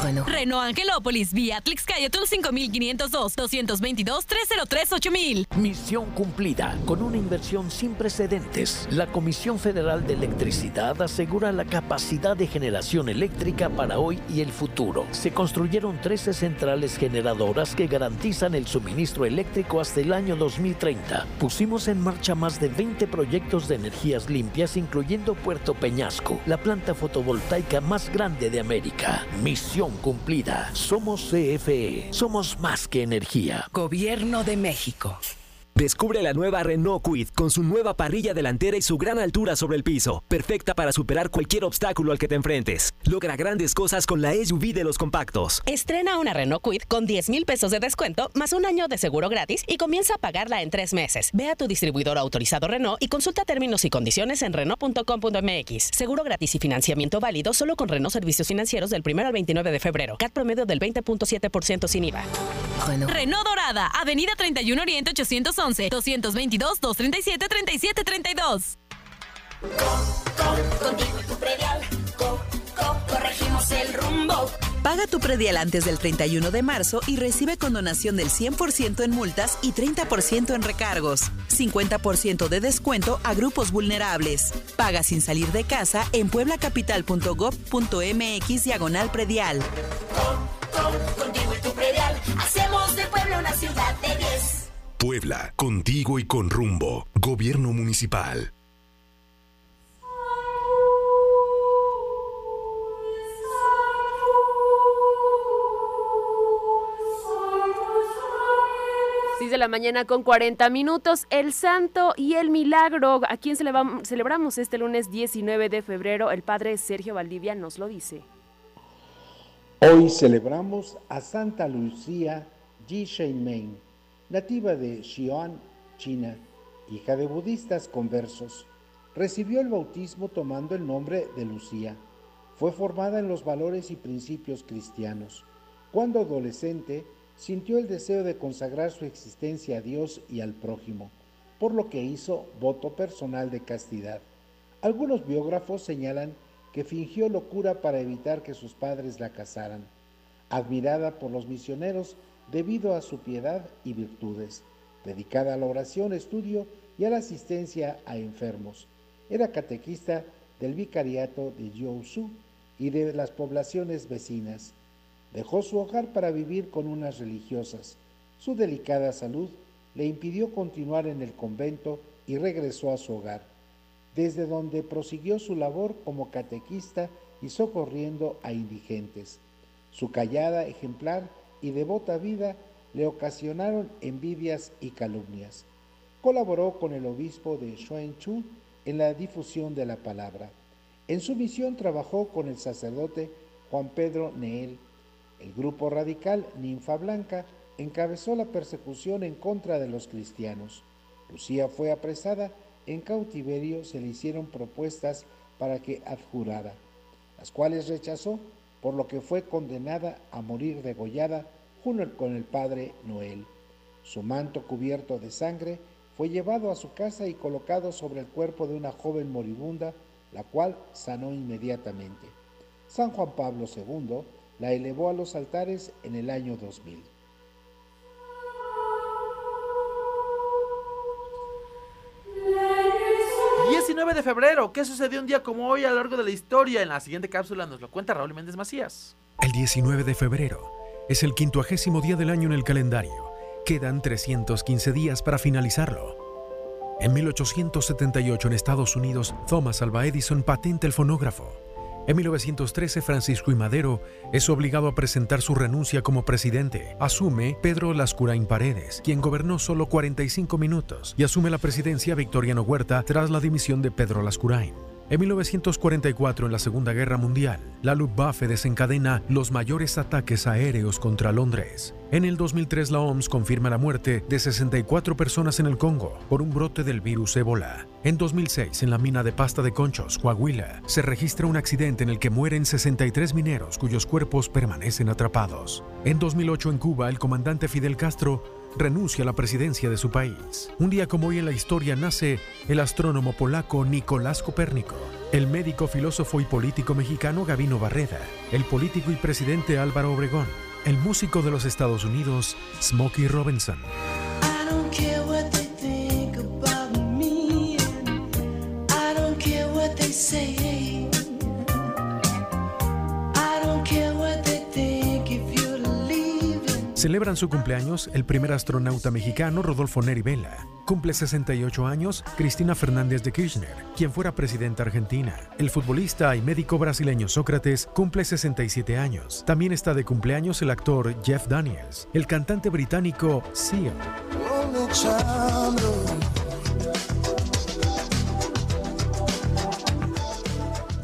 Renault. Renault Angelópolis, vía Atlixcayetl 5502 222 303 8000. Misión cumplida. Con una inversión sin precedentes, la Comisión Federal de Electricidad asegura la capacidad de generación eléctrica para hoy y el futuro. Se construyeron 13 centrales generadoras que garantizan el suministro eléctrico hasta el año 2030. Pusimos en marcha más de 20 proyectos de energías limpias, incluyendo Puerto Peñasco, la planta fotovoltaica más grande de América. Misión cumplida. Somos CFE. Somos más que energía. Gobierno de México. Descubre la nueva Renault Quid con su nueva parrilla delantera y su gran altura sobre el piso, perfecta para superar cualquier obstáculo al que te enfrentes. Logra grandes cosas con la SUV de los compactos. Estrena una Renault Quid con 10 mil pesos de descuento más un año de seguro gratis y comienza a pagarla en tres meses. Ve a tu distribuidor autorizado Renault y consulta términos y condiciones en Renault.com.mx. Seguro gratis y financiamiento válido solo con Renault Servicios Financieros del 1 al 29 de febrero. CAT promedio del 20.7% sin IVA. Renault Dorada, Avenida 31 Oriente 811, 222-237-3732. Contigo y tu predial, co, co, corregimos el rumbo. Paga tu predial antes del 31 de marzo y recibe condonación del 100% en multas y 30% en recargos. 50% de descuento a grupos vulnerables. Paga sin salir de casa en pueblacapital.gov.mx diagonal predial. Contigo y tu predial, hacemos de Puebla una ciudad de 10. Puebla, contigo y con rumbo. Gobierno Municipal. de la mañana con 40 minutos. El Santo y el Milagro. ¿A quién celebramos este lunes 19 de febrero? El padre Sergio Valdivia nos lo dice. Hoy celebramos a Santa Lucía Meng nativa de Xi'an, China, hija de budistas conversos. Recibió el bautismo tomando el nombre de Lucía. Fue formada en los valores y principios cristianos. Cuando adolescente, sintió el deseo de consagrar su existencia a Dios y al prójimo, por lo que hizo voto personal de castidad. Algunos biógrafos señalan que fingió locura para evitar que sus padres la casaran. Admirada por los misioneros, debido a su piedad y virtudes, dedicada a la oración, estudio y a la asistencia a enfermos. Era catequista del vicariato de Jiuzhou y de las poblaciones vecinas. Dejó su hogar para vivir con unas religiosas. Su delicada salud le impidió continuar en el convento y regresó a su hogar, desde donde prosiguió su labor como catequista y socorriendo a indigentes. Su callada ejemplar y devota vida le ocasionaron envidias y calumnias. Colaboró con el obispo de Xuanchu en la difusión de la palabra. En su misión trabajó con el sacerdote Juan Pedro Neel. El grupo radical Ninfa Blanca encabezó la persecución en contra de los cristianos. Lucía fue apresada, en cautiverio se le hicieron propuestas para que adjurara, las cuales rechazó por lo que fue condenada a morir degollada junto con el padre Noel. Su manto cubierto de sangre fue llevado a su casa y colocado sobre el cuerpo de una joven moribunda, la cual sanó inmediatamente. San Juan Pablo II la elevó a los altares en el año 2000. 19 de febrero. ¿Qué sucedió un día como hoy a lo largo de la historia? En la siguiente cápsula nos lo cuenta Raúl Méndez Macías. El 19 de febrero es el quincuagésimo día del año en el calendario. Quedan 315 días para finalizarlo. En 1878 en Estados Unidos, Thomas Alva Edison patenta el fonógrafo. En 1913, Francisco I. Madero es obligado a presentar su renuncia como presidente. Asume Pedro Lascurain Paredes, quien gobernó solo 45 minutos, y asume la presidencia Victoriano Huerta tras la dimisión de Pedro Lascurain. En 1944, en la Segunda Guerra Mundial, la Luftwaffe desencadena los mayores ataques aéreos contra Londres. En el 2003, la OMS confirma la muerte de 64 personas en el Congo por un brote del virus ébola. En 2006, en la mina de pasta de Conchos, Coahuila, se registra un accidente en el que mueren 63 mineros cuyos cuerpos permanecen atrapados. En 2008, en Cuba, el comandante Fidel Castro renuncia a la presidencia de su país. Un día como hoy en la historia nace el astrónomo polaco Nicolás Copérnico, el médico, filósofo y político mexicano Gavino Barreda, el político y presidente Álvaro Obregón, el músico de los Estados Unidos Smokey Robinson. Celebran su cumpleaños el primer astronauta mexicano Rodolfo Neri Vela. Cumple 68 años Cristina Fernández de Kirchner, quien fuera presidenta argentina. El futbolista y médico brasileño Sócrates cumple 67 años. También está de cumpleaños el actor Jeff Daniels, el cantante británico Seal.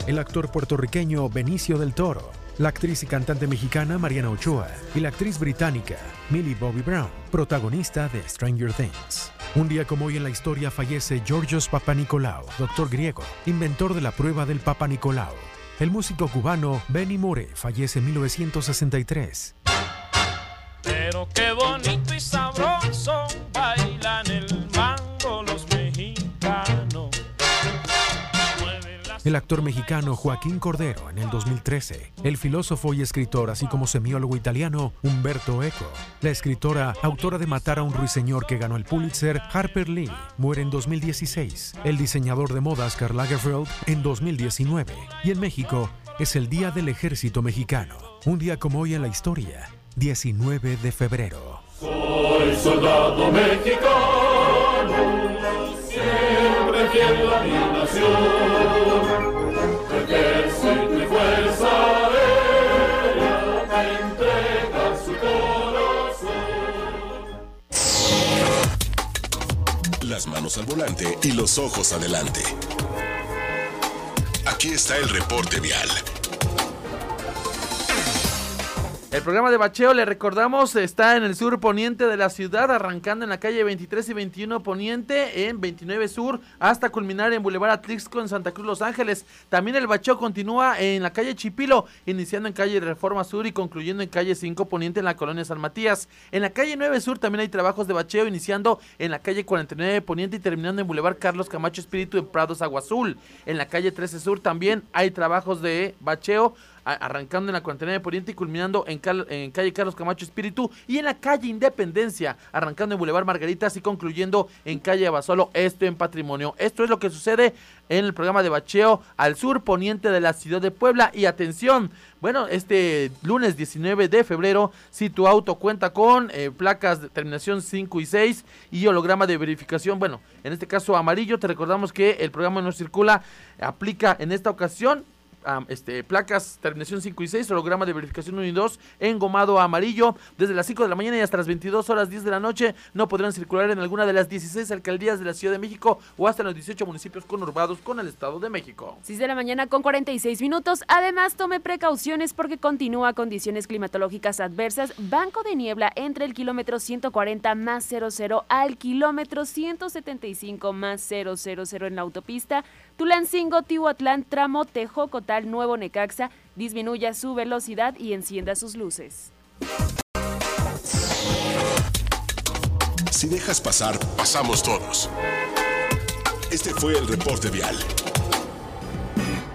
El actor puertorriqueño Benicio del Toro la actriz y cantante mexicana Mariana Ochoa y la actriz británica Millie Bobby Brown, protagonista de Stranger Things. Un día como hoy en la historia fallece Georgios Papanikolaou, doctor griego, inventor de la prueba del Papa Nicolau. El músico cubano Benny More fallece en 1963. Pero qué bonito y sabroso bailan el actor mexicano Joaquín Cordero en el 2013, el filósofo y escritor, así como semiólogo italiano Humberto Eco, la escritora, autora de Matar a un ruiseñor que ganó el Pulitzer, Harper Lee, muere en 2016, el diseñador de modas Karl Lagerfeld en 2019, y en México es el Día del Ejército Mexicano, un día como hoy en la historia, 19 de febrero. Soy soldado mexicano siempre fiel a mi Las manos al volante y los ojos adelante. Aquí está el reporte vial. El programa de bacheo, le recordamos, está en el sur poniente de la ciudad, arrancando en la calle 23 y 21 poniente, en 29 sur, hasta culminar en Boulevard Atlixco en Santa Cruz, Los Ángeles. También el bacheo continúa en la calle Chipilo, iniciando en calle Reforma Sur y concluyendo en calle 5 poniente en la colonia San Matías. En la calle 9 sur también hay trabajos de bacheo, iniciando en la calle 49 poniente y terminando en Boulevard Carlos Camacho Espíritu en Prados Agua Azul. En la calle 13 sur también hay trabajos de bacheo arrancando en la 49 Poniente y culminando en, en, calle Carlos Camacho Espíritu y en la calle Independencia, arrancando en Boulevard Margaritas y concluyendo en calle Abasolo, esto en patrimonio. Esto es lo que sucede en el programa de bacheo al sur poniente de la ciudad de Puebla y atención, bueno, este lunes 19 de febrero, si tu auto cuenta con eh, placas de terminación 5 y 6 y holograma de verificación, bueno, en este caso amarillo, te recordamos que el programa no circula, aplica en esta ocasión este, placas terminación 5 y 6, holograma de verificación 1 y 2, engomado amarillo, desde las 5 de la mañana y hasta las 22 horas 10 de la noche, no podrán circular en alguna de las 16 alcaldías de la Ciudad de México o hasta los 18 municipios conurbados con el Estado de México. 6 de la mañana con 46 minutos, además tome precauciones porque continúa condiciones climatológicas adversas, banco de niebla entre el kilómetro 140 más 00 al kilómetro 175 más 000 en la autopista, Tulancingo, Tihuatlán, tramo Tejocotal, Nuevo Necaxa, disminuya su velocidad y encienda sus luces. Si dejas pasar, pasamos todos. Este fue el reporte vial.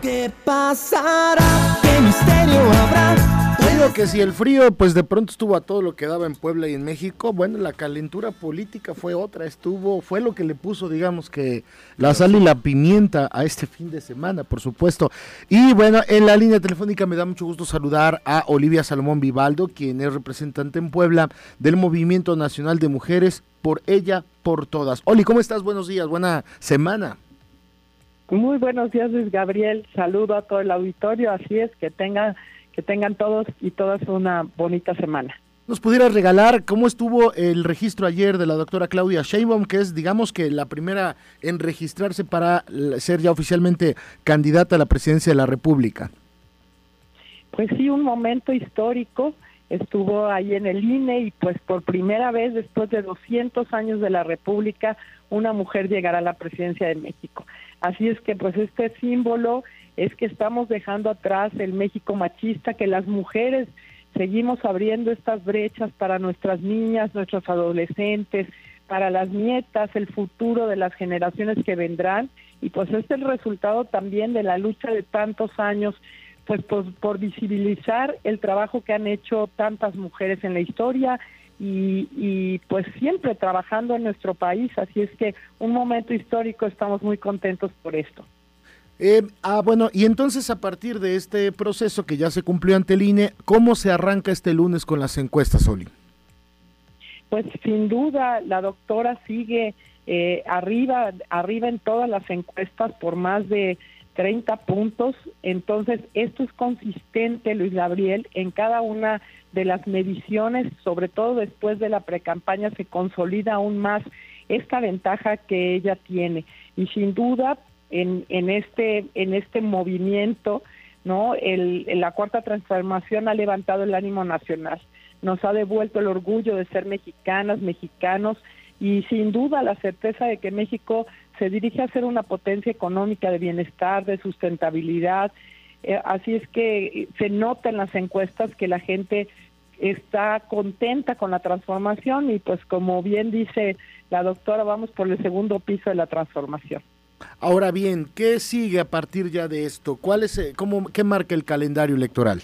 ¿Qué pasará? ¿Qué misterio habrá? Digo que si el frío, pues de pronto estuvo a todo lo que daba en Puebla y en México, bueno, la calentura política fue otra, estuvo, fue lo que le puso, digamos que la sal y la pimienta a este fin de semana, por supuesto. Y bueno, en la línea telefónica me da mucho gusto saludar a Olivia Salomón Vivaldo, quien es representante en Puebla del Movimiento Nacional de Mujeres, por ella, por todas. Oli, ¿cómo estás? Buenos días, buena semana. Muy buenos días, Luis Gabriel. Saludo a todo el auditorio. Así es, que tengan que tengan todos y todas una bonita semana. ¿Nos pudieras regalar cómo estuvo el registro ayer de la doctora Claudia Sheinbaum, que es, digamos que la primera en registrarse para ser ya oficialmente candidata a la presidencia de la República? Pues sí, un momento histórico. Estuvo ahí en el INE y pues por primera vez después de 200 años de la República, una mujer llegará a la presidencia de México. Así es que pues este símbolo es que estamos dejando atrás el México machista, que las mujeres seguimos abriendo estas brechas para nuestras niñas, nuestros adolescentes, para las nietas, el futuro de las generaciones que vendrán y pues es el resultado también de la lucha de tantos años pues por, por visibilizar el trabajo que han hecho tantas mujeres en la historia y, y, pues siempre trabajando en nuestro país. Así es que un momento histórico, estamos muy contentos por esto. Eh, ah, bueno, y entonces a partir de este proceso que ya se cumplió ante el INE, ¿cómo se arranca este lunes con las encuestas, Oli? Pues sin duda la doctora sigue eh, arriba, arriba en todas las encuestas por más de 30 puntos. Entonces, esto es consistente, Luis Gabriel, en cada una de las mediciones, sobre todo después de la precampaña, se consolida aún más esta ventaja que ella tiene. Y sin duda, en, en, este, en este movimiento, ¿no? El, la cuarta transformación ha levantado el ánimo nacional, nos ha devuelto el orgullo de ser mexicanas, mexicanos, y sin duda la certeza de que México se dirige a ser una potencia económica de bienestar, de sustentabilidad. Eh, así es que se nota en las encuestas que la gente está contenta con la transformación y pues como bien dice la doctora, vamos por el segundo piso de la transformación. Ahora bien, ¿qué sigue a partir ya de esto? ¿Cuál es, eh, cómo, qué marca el calendario electoral?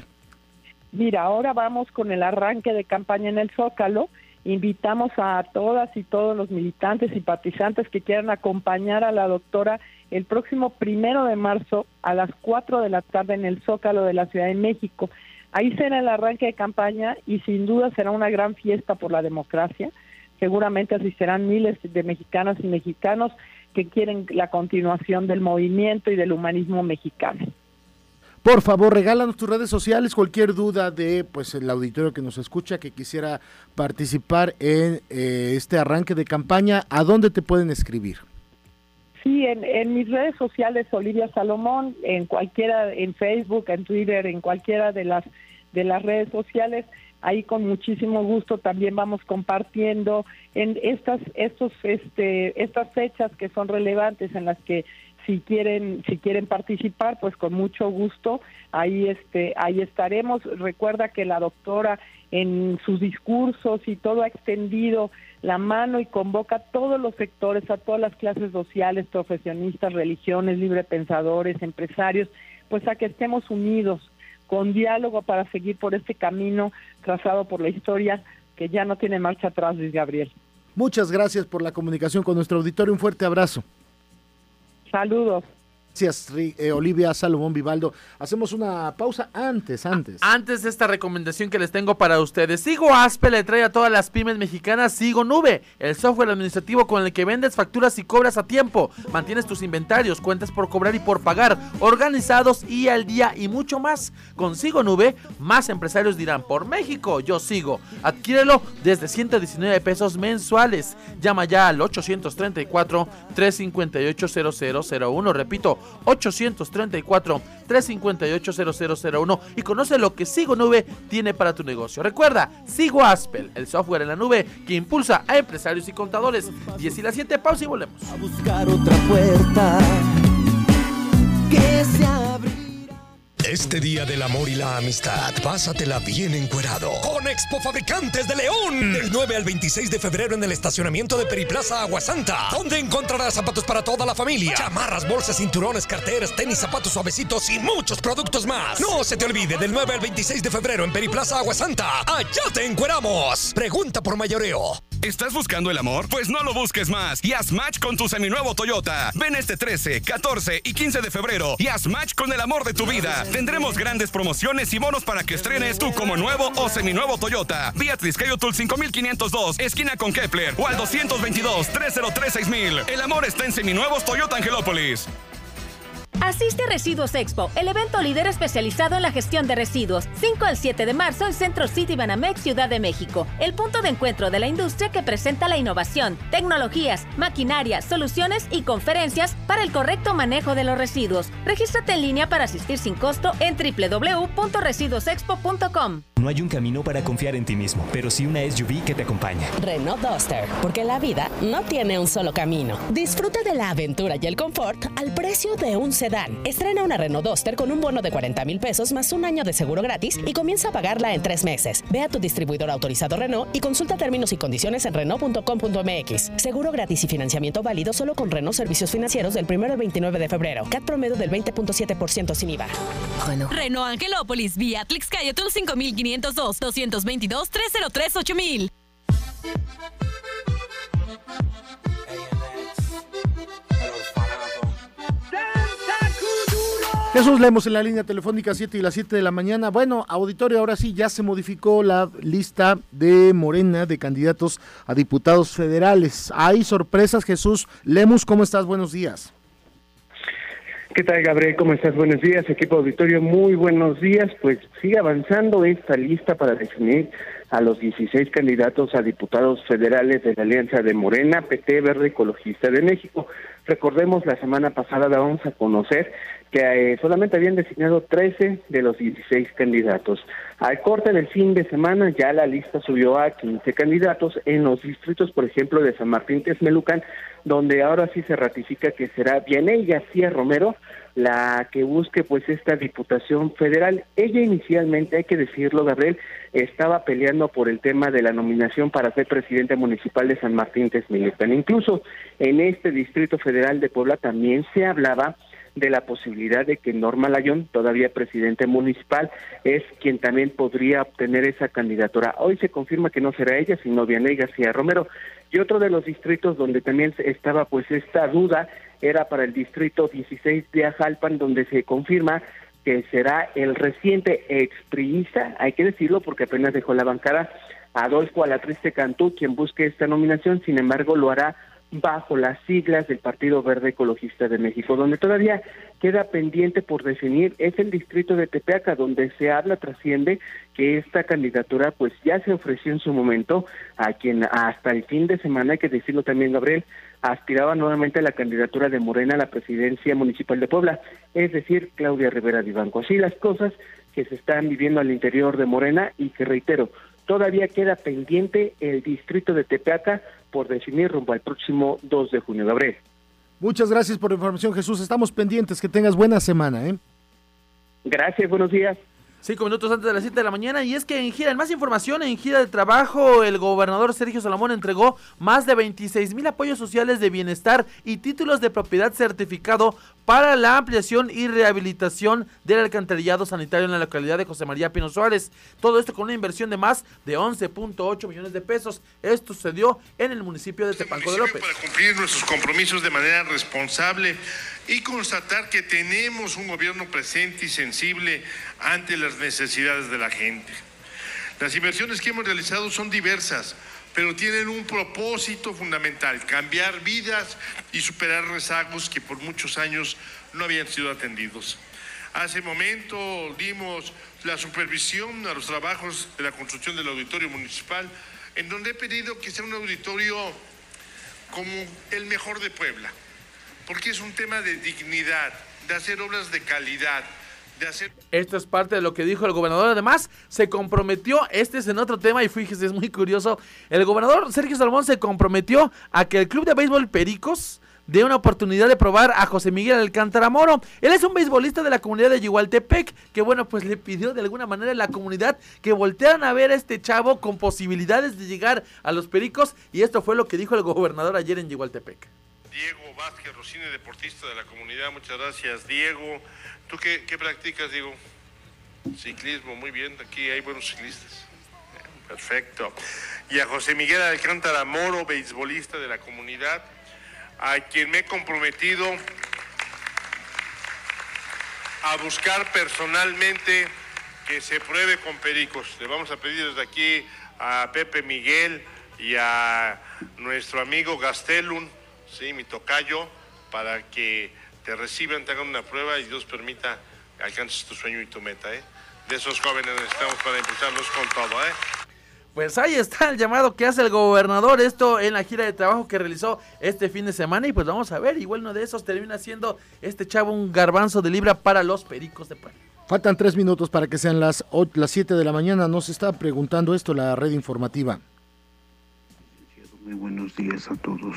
Mira, ahora vamos con el arranque de campaña en el Zócalo Invitamos a todas y todos los militantes y partizantes que quieran acompañar a la doctora el próximo primero de marzo a las 4 de la tarde en el Zócalo de la Ciudad de México. Ahí será el arranque de campaña y sin duda será una gran fiesta por la democracia. Seguramente asistirán miles de mexicanas y mexicanos que quieren la continuación del movimiento y del humanismo mexicano. Por favor, regálanos tus redes sociales, cualquier duda de pues el auditorio que nos escucha, que quisiera participar en eh, este arranque de campaña, ¿a dónde te pueden escribir? Sí, en, en, mis redes sociales, Olivia Salomón, en cualquiera, en Facebook, en Twitter, en cualquiera de las de las redes sociales, ahí con muchísimo gusto también vamos compartiendo en estas estos este estas fechas que son relevantes en las que si quieren si quieren participar pues con mucho gusto ahí este ahí estaremos. Recuerda que la doctora en sus discursos y todo ha extendido la mano y convoca a todos los sectores a todas las clases sociales profesionistas religiones librepensadores empresarios pues a que estemos unidos con diálogo para seguir por este camino trazado por la historia que ya no tiene marcha atrás Luis Gabriel. Muchas gracias por la comunicación con nuestro auditorio. Un fuerte abrazo Saludos. Gracias, eh, Olivia Salomón Vivaldo. Hacemos una pausa antes, antes. Antes de esta recomendación que les tengo para ustedes. Sigo Aspe le trae a todas las pymes mexicanas Sigo Nube, el software administrativo con el que vendes facturas y cobras a tiempo. Mantienes tus inventarios, cuentas por cobrar y por pagar, organizados y al día y mucho más. Con Sigo Nube, más empresarios dirán, por México, yo sigo. Adquiérelo desde 119 pesos mensuales. Llama ya al 834 358 0001. Repito, 834-358-0001 y conoce lo que Sigo Nube tiene para tu negocio. Recuerda, Sigo Aspel, el software en la nube que impulsa a empresarios y contadores. 10 y la 7, pausa y volvemos. A buscar otra puerta que se este día del amor y la amistad, pásatela bien encuerado. Con Expo Fabricantes de León. Del 9 al 26 de febrero en el estacionamiento de Periplaza Aguasanta. Donde encontrarás zapatos para toda la familia. Chamarras, bolsas, cinturones, carteras, tenis, zapatos suavecitos y muchos productos más. No se te olvide, del 9 al 26 de febrero en Periplaza Aguasanta. Allá te encueramos. Pregunta por mayoreo. ¿Estás buscando el amor? Pues no lo busques más y haz match con tu seminuevo Toyota. Ven este 13, 14 y 15 de febrero y haz match con el amor de tu vida. Tendremos grandes promociones y bonos para que estrenes tú como nuevo o seminuevo Toyota. Beatriz Cayotul 5502, esquina con Kepler o al 222 303 6000. El amor está en seminuevos Toyota Angelópolis. Asiste a Residuos Expo, el evento líder especializado en la gestión de residuos, 5 al 7 de marzo en Centro City Banamex, Ciudad de México, el punto de encuentro de la industria que presenta la innovación, tecnologías, maquinaria, soluciones y conferencias para el correcto manejo de los residuos. Regístrate en línea para asistir sin costo en www.residuosexpo.com. No hay un camino para confiar en ti mismo, pero sí una SUV que te acompaña. Renault Duster, porque la vida no tiene un solo camino. Disfruta de la aventura y el confort al precio de un sedán. Estrena una Renault Duster con un bono de 40 mil pesos más un año de seguro gratis y comienza a pagarla en tres meses. Ve a tu distribuidor autorizado Renault y consulta términos y condiciones en Renault.com.mx. Seguro gratis y financiamiento válido solo con Renault Servicios Financieros del 1 al 29 de febrero. CAT promedio del 20.7% sin IVA. Renault. Renault Angelópolis, vía Atlix Cayetún 5500 522-222-303-8000. Jesús, leemos en la línea telefónica 7 y las 7 de la mañana. Bueno, auditorio, ahora sí, ya se modificó la lista de Morena de candidatos a diputados federales. Hay sorpresas, Jesús. Lemus, ¿cómo estás? Buenos días. ¿Qué tal, Gabriel? ¿Cómo estás? Buenos días, equipo auditorio. Muy buenos días. Pues sigue avanzando esta lista para definir a los 16 candidatos a diputados federales de la Alianza de Morena, PT Verde Ecologista de México. Recordemos, la semana pasada vamos a conocer que eh, solamente habían designado 13 de los 16 candidatos. Al corte del fin de semana ya la lista subió a 15 candidatos en los distritos, por ejemplo, de San Martín Texmelucan, donde ahora sí se ratifica que será Vianey García Romero la que busque pues esta diputación federal. Ella inicialmente, hay que decirlo, Gabriel, estaba peleando por el tema de la nominación para ser presidente municipal de San Martín Texmelucan. Incluso en este distrito federal de Puebla también se hablaba de la posibilidad de que Norma Layón, todavía presidente municipal, es quien también podría obtener esa candidatura. Hoy se confirma que no será ella, sino Vianey García Romero. Y otro de los distritos donde también estaba pues esta duda era para el distrito 16 de Ajalpan, donde se confirma que será el reciente expriista, hay que decirlo porque apenas dejó la bancada, Adolfo Alatriste Cantú, quien busque esta nominación, sin embargo lo hará bajo las siglas del Partido Verde Ecologista de México. Donde todavía queda pendiente por definir es el distrito de Tepeaca, donde se habla, trasciende que esta candidatura pues ya se ofreció en su momento a quien hasta el fin de semana, hay que decirlo también Gabriel, aspiraba nuevamente a la candidatura de Morena a la presidencia municipal de Puebla, es decir, Claudia Rivera Vivanco. Así las cosas que se están viviendo al interior de Morena y que reitero, todavía queda pendiente el distrito de Tepeaca por definir rumbo al próximo 2 de junio. Gabriel. Muchas gracias por la información, Jesús. Estamos pendientes. Que tengas buena semana. ¿eh? Gracias, buenos días. Cinco minutos antes de las 7 de la mañana y es que en gira, en más información, en gira de trabajo, el gobernador Sergio Salomón entregó más de 26 mil apoyos sociales de bienestar y títulos de propiedad certificado para la ampliación y rehabilitación del alcantarillado sanitario en la localidad de José María Pino Suárez. Todo esto con una inversión de más de 11.8 millones de pesos. Esto sucedió en el municipio de Tepanco de López. Para cumplir nuestros compromisos de manera responsable y constatar que tenemos un gobierno presente y sensible ante las necesidades de la gente. Las inversiones que hemos realizado son diversas, pero tienen un propósito fundamental, cambiar vidas y superar rezagos que por muchos años no habían sido atendidos. Hace momento dimos la supervisión a los trabajos de la construcción del auditorio municipal, en donde he pedido que sea un auditorio como el mejor de Puebla porque es un tema de dignidad, de hacer obras de calidad. Esto es parte de lo que dijo el gobernador. Además, se comprometió, este es en otro tema y fíjese, es muy curioso, el gobernador Sergio Salmón se comprometió a que el club de béisbol Pericos dé una oportunidad de probar a José Miguel Alcántara Moro. Él es un beisbolista de la comunidad de Yigualtepec, que bueno, pues le pidió de alguna manera a la comunidad que voltearan a ver a este chavo con posibilidades de llegar a los Pericos y esto fue lo que dijo el gobernador ayer en Yigualtepec. Diego Vázquez Rosini, deportista de la comunidad. Muchas gracias, Diego. ¿Tú qué, practicas, Diego? Ciclismo, muy bien. Aquí hay buenos ciclistas. Perfecto. Y a José Miguel Alcántara Moro, beisbolista de la comunidad, a quien me he comprometido a buscar personalmente que se pruebe con pericos. Le vamos a pedir desde aquí a Pepe Miguel y a nuestro amigo Gastelum ¿sí? mi tocayo, para que te reciban, te hagan una prueba y Dios permita que alcances tu sueño y tu meta. ¿eh? De esos jóvenes necesitamos para impulsarlos con todo. ¿eh? Pues ahí está el llamado que hace el gobernador, esto en la gira de trabajo que realizó este fin de semana y pues vamos a ver, igual uno de esos termina siendo este chavo un garbanzo de libra para los Pericos de Puebla. Faltan tres minutos para que sean las, las 7 de la mañana. Nos está preguntando esto la red informativa. Muy buenos días a todos.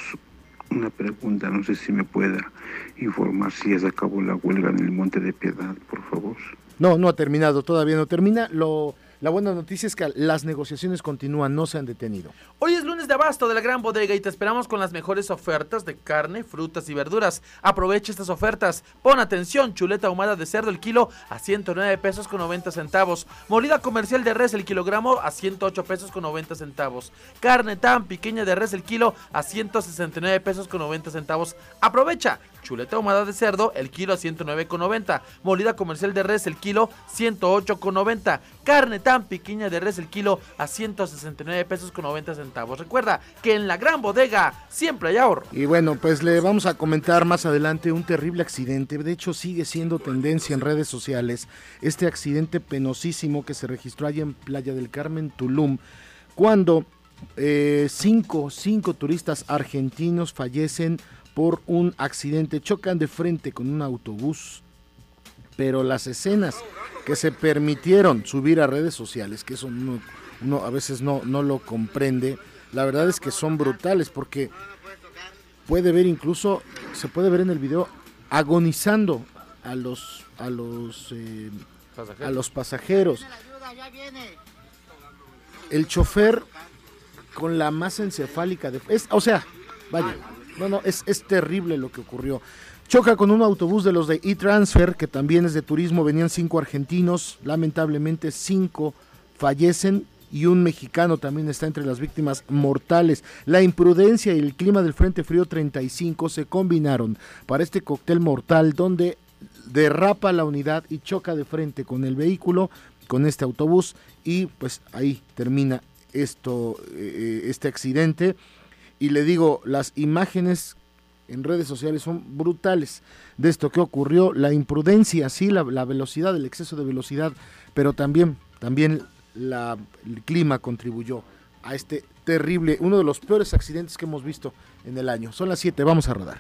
Una pregunta, no sé si me pueda informar si ya se acabó la huelga en el Monte de Piedad, por favor. No, no ha terminado, todavía no termina. Lo, la buena noticia es que las negociaciones continúan, no se han detenido. Hoy es lunes de abasto de la gran bodega y te esperamos con las mejores ofertas de carne, frutas y verduras. Aprovecha estas ofertas. Pon atención, chuleta ahumada de cerdo el kilo a 109 pesos con 90 centavos. Molida comercial de res el kilogramo a 108 pesos con 90 centavos. Carne tan pequeña de res el kilo a 169 pesos con 90 centavos. Aprovecha. Chuleta ahumada de cerdo el kilo a 109 con 90. Molida comercial de res el kilo 108 con 90. Carne tan pequeña de res el kilo a 169 pesos con 90 centavos. Recuerda que en la gran bodega siempre hay ahorro. Y bueno, pues le vamos a comentar más adelante un terrible accidente. De hecho, sigue siendo tendencia en redes sociales. Este accidente penosísimo que se registró allá en Playa del Carmen, Tulum, cuando eh, cinco, cinco turistas argentinos fallecen por un accidente. Chocan de frente con un autobús. Pero las escenas que se permitieron subir a redes sociales, que eso uno, uno a veces no, no lo comprende, la verdad es que son brutales porque puede ver incluso, se puede ver en el video agonizando a los a los eh, a los pasajeros. El chofer con la masa encefálica de es, o sea, vaya, no no, es, es terrible lo que ocurrió. Choca con un autobús de los de e-transfer, que también es de turismo, venían cinco argentinos, lamentablemente cinco fallecen y un mexicano también está entre las víctimas mortales. La imprudencia y el clima del Frente Frío 35 se combinaron para este cóctel mortal donde derrapa la unidad y choca de frente con el vehículo, con este autobús y pues ahí termina esto, eh, este accidente. Y le digo, las imágenes en redes sociales son brutales de esto que ocurrió, la imprudencia, sí, la, velocidad, el exceso de velocidad, pero también, también el clima contribuyó a este terrible, uno de los peores accidentes que hemos visto en el año. Son las 7, vamos a rodar.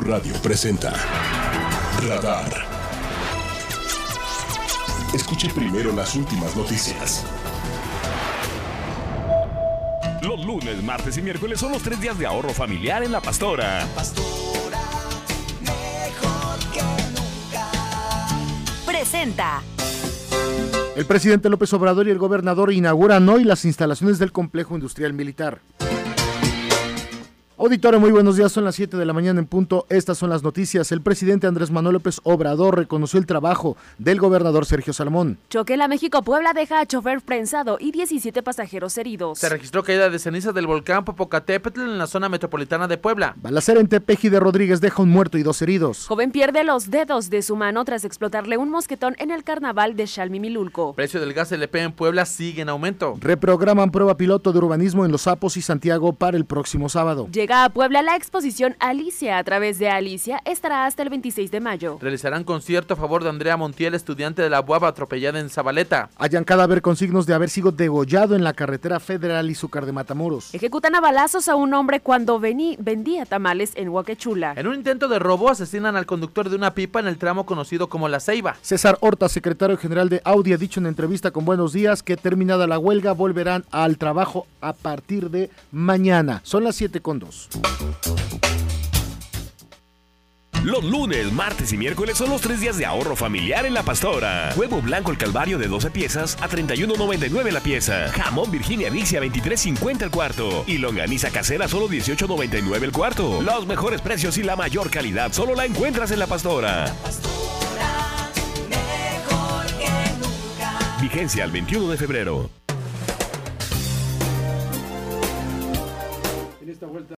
Radio presenta Radar. Escuche primero las últimas noticias. Los lunes, martes y miércoles son los tres días de ahorro familiar en La Pastora. Presenta. El presidente López Obrador y el gobernador inauguran hoy las instalaciones del complejo industrial militar. Auditorio, muy buenos días. Son las 7 de la mañana en punto. Estas son las noticias. El presidente Andrés Manuel López Obrador reconoció el trabajo del gobernador Sergio Salmón. Choque en la México-Puebla deja a chofer prensado y 17 pasajeros heridos. Se registró caída de cenizas del volcán Popocatépetl en la zona metropolitana de Puebla. Balacera en Tepeji de Rodríguez deja un muerto y dos heridos. Joven pierde los dedos de su mano tras explotarle un mosquetón en el carnaval de Chalmimilulco. Precio del gas LP en Puebla sigue en aumento. Reprograman prueba piloto de urbanismo en Los Sapos y Santiago para el próximo sábado. Llega a Puebla la exposición Alicia a través de Alicia. Estará hasta el 26 de mayo. Realizarán concierto a favor de Andrea Montiel, estudiante de la UAB atropellada en Zabaleta. Hallan cadáver con signos de haber sido degollado en la carretera federal Izúcar de Matamoros. Ejecutan a balazos a un hombre cuando vení- vendía tamales en Huaquechula. En un intento de robo asesinan al conductor de una pipa en el tramo conocido como La Ceiba. César Horta, secretario general de Audi, ha dicho en entrevista con Buenos Días que terminada la huelga volverán al trabajo a partir de mañana. Son las 7 con 2. Los lunes, martes y miércoles son los tres días de ahorro familiar en La Pastora. Huevo blanco el calvario de 12 piezas a 31.99 la pieza. Jamón Virginia Dixie a 23.50 el cuarto. Y longaniza casera solo 18.99 el cuarto. Los mejores precios y la mayor calidad solo la encuentras en La Pastora. Vigencia al 21 de febrero.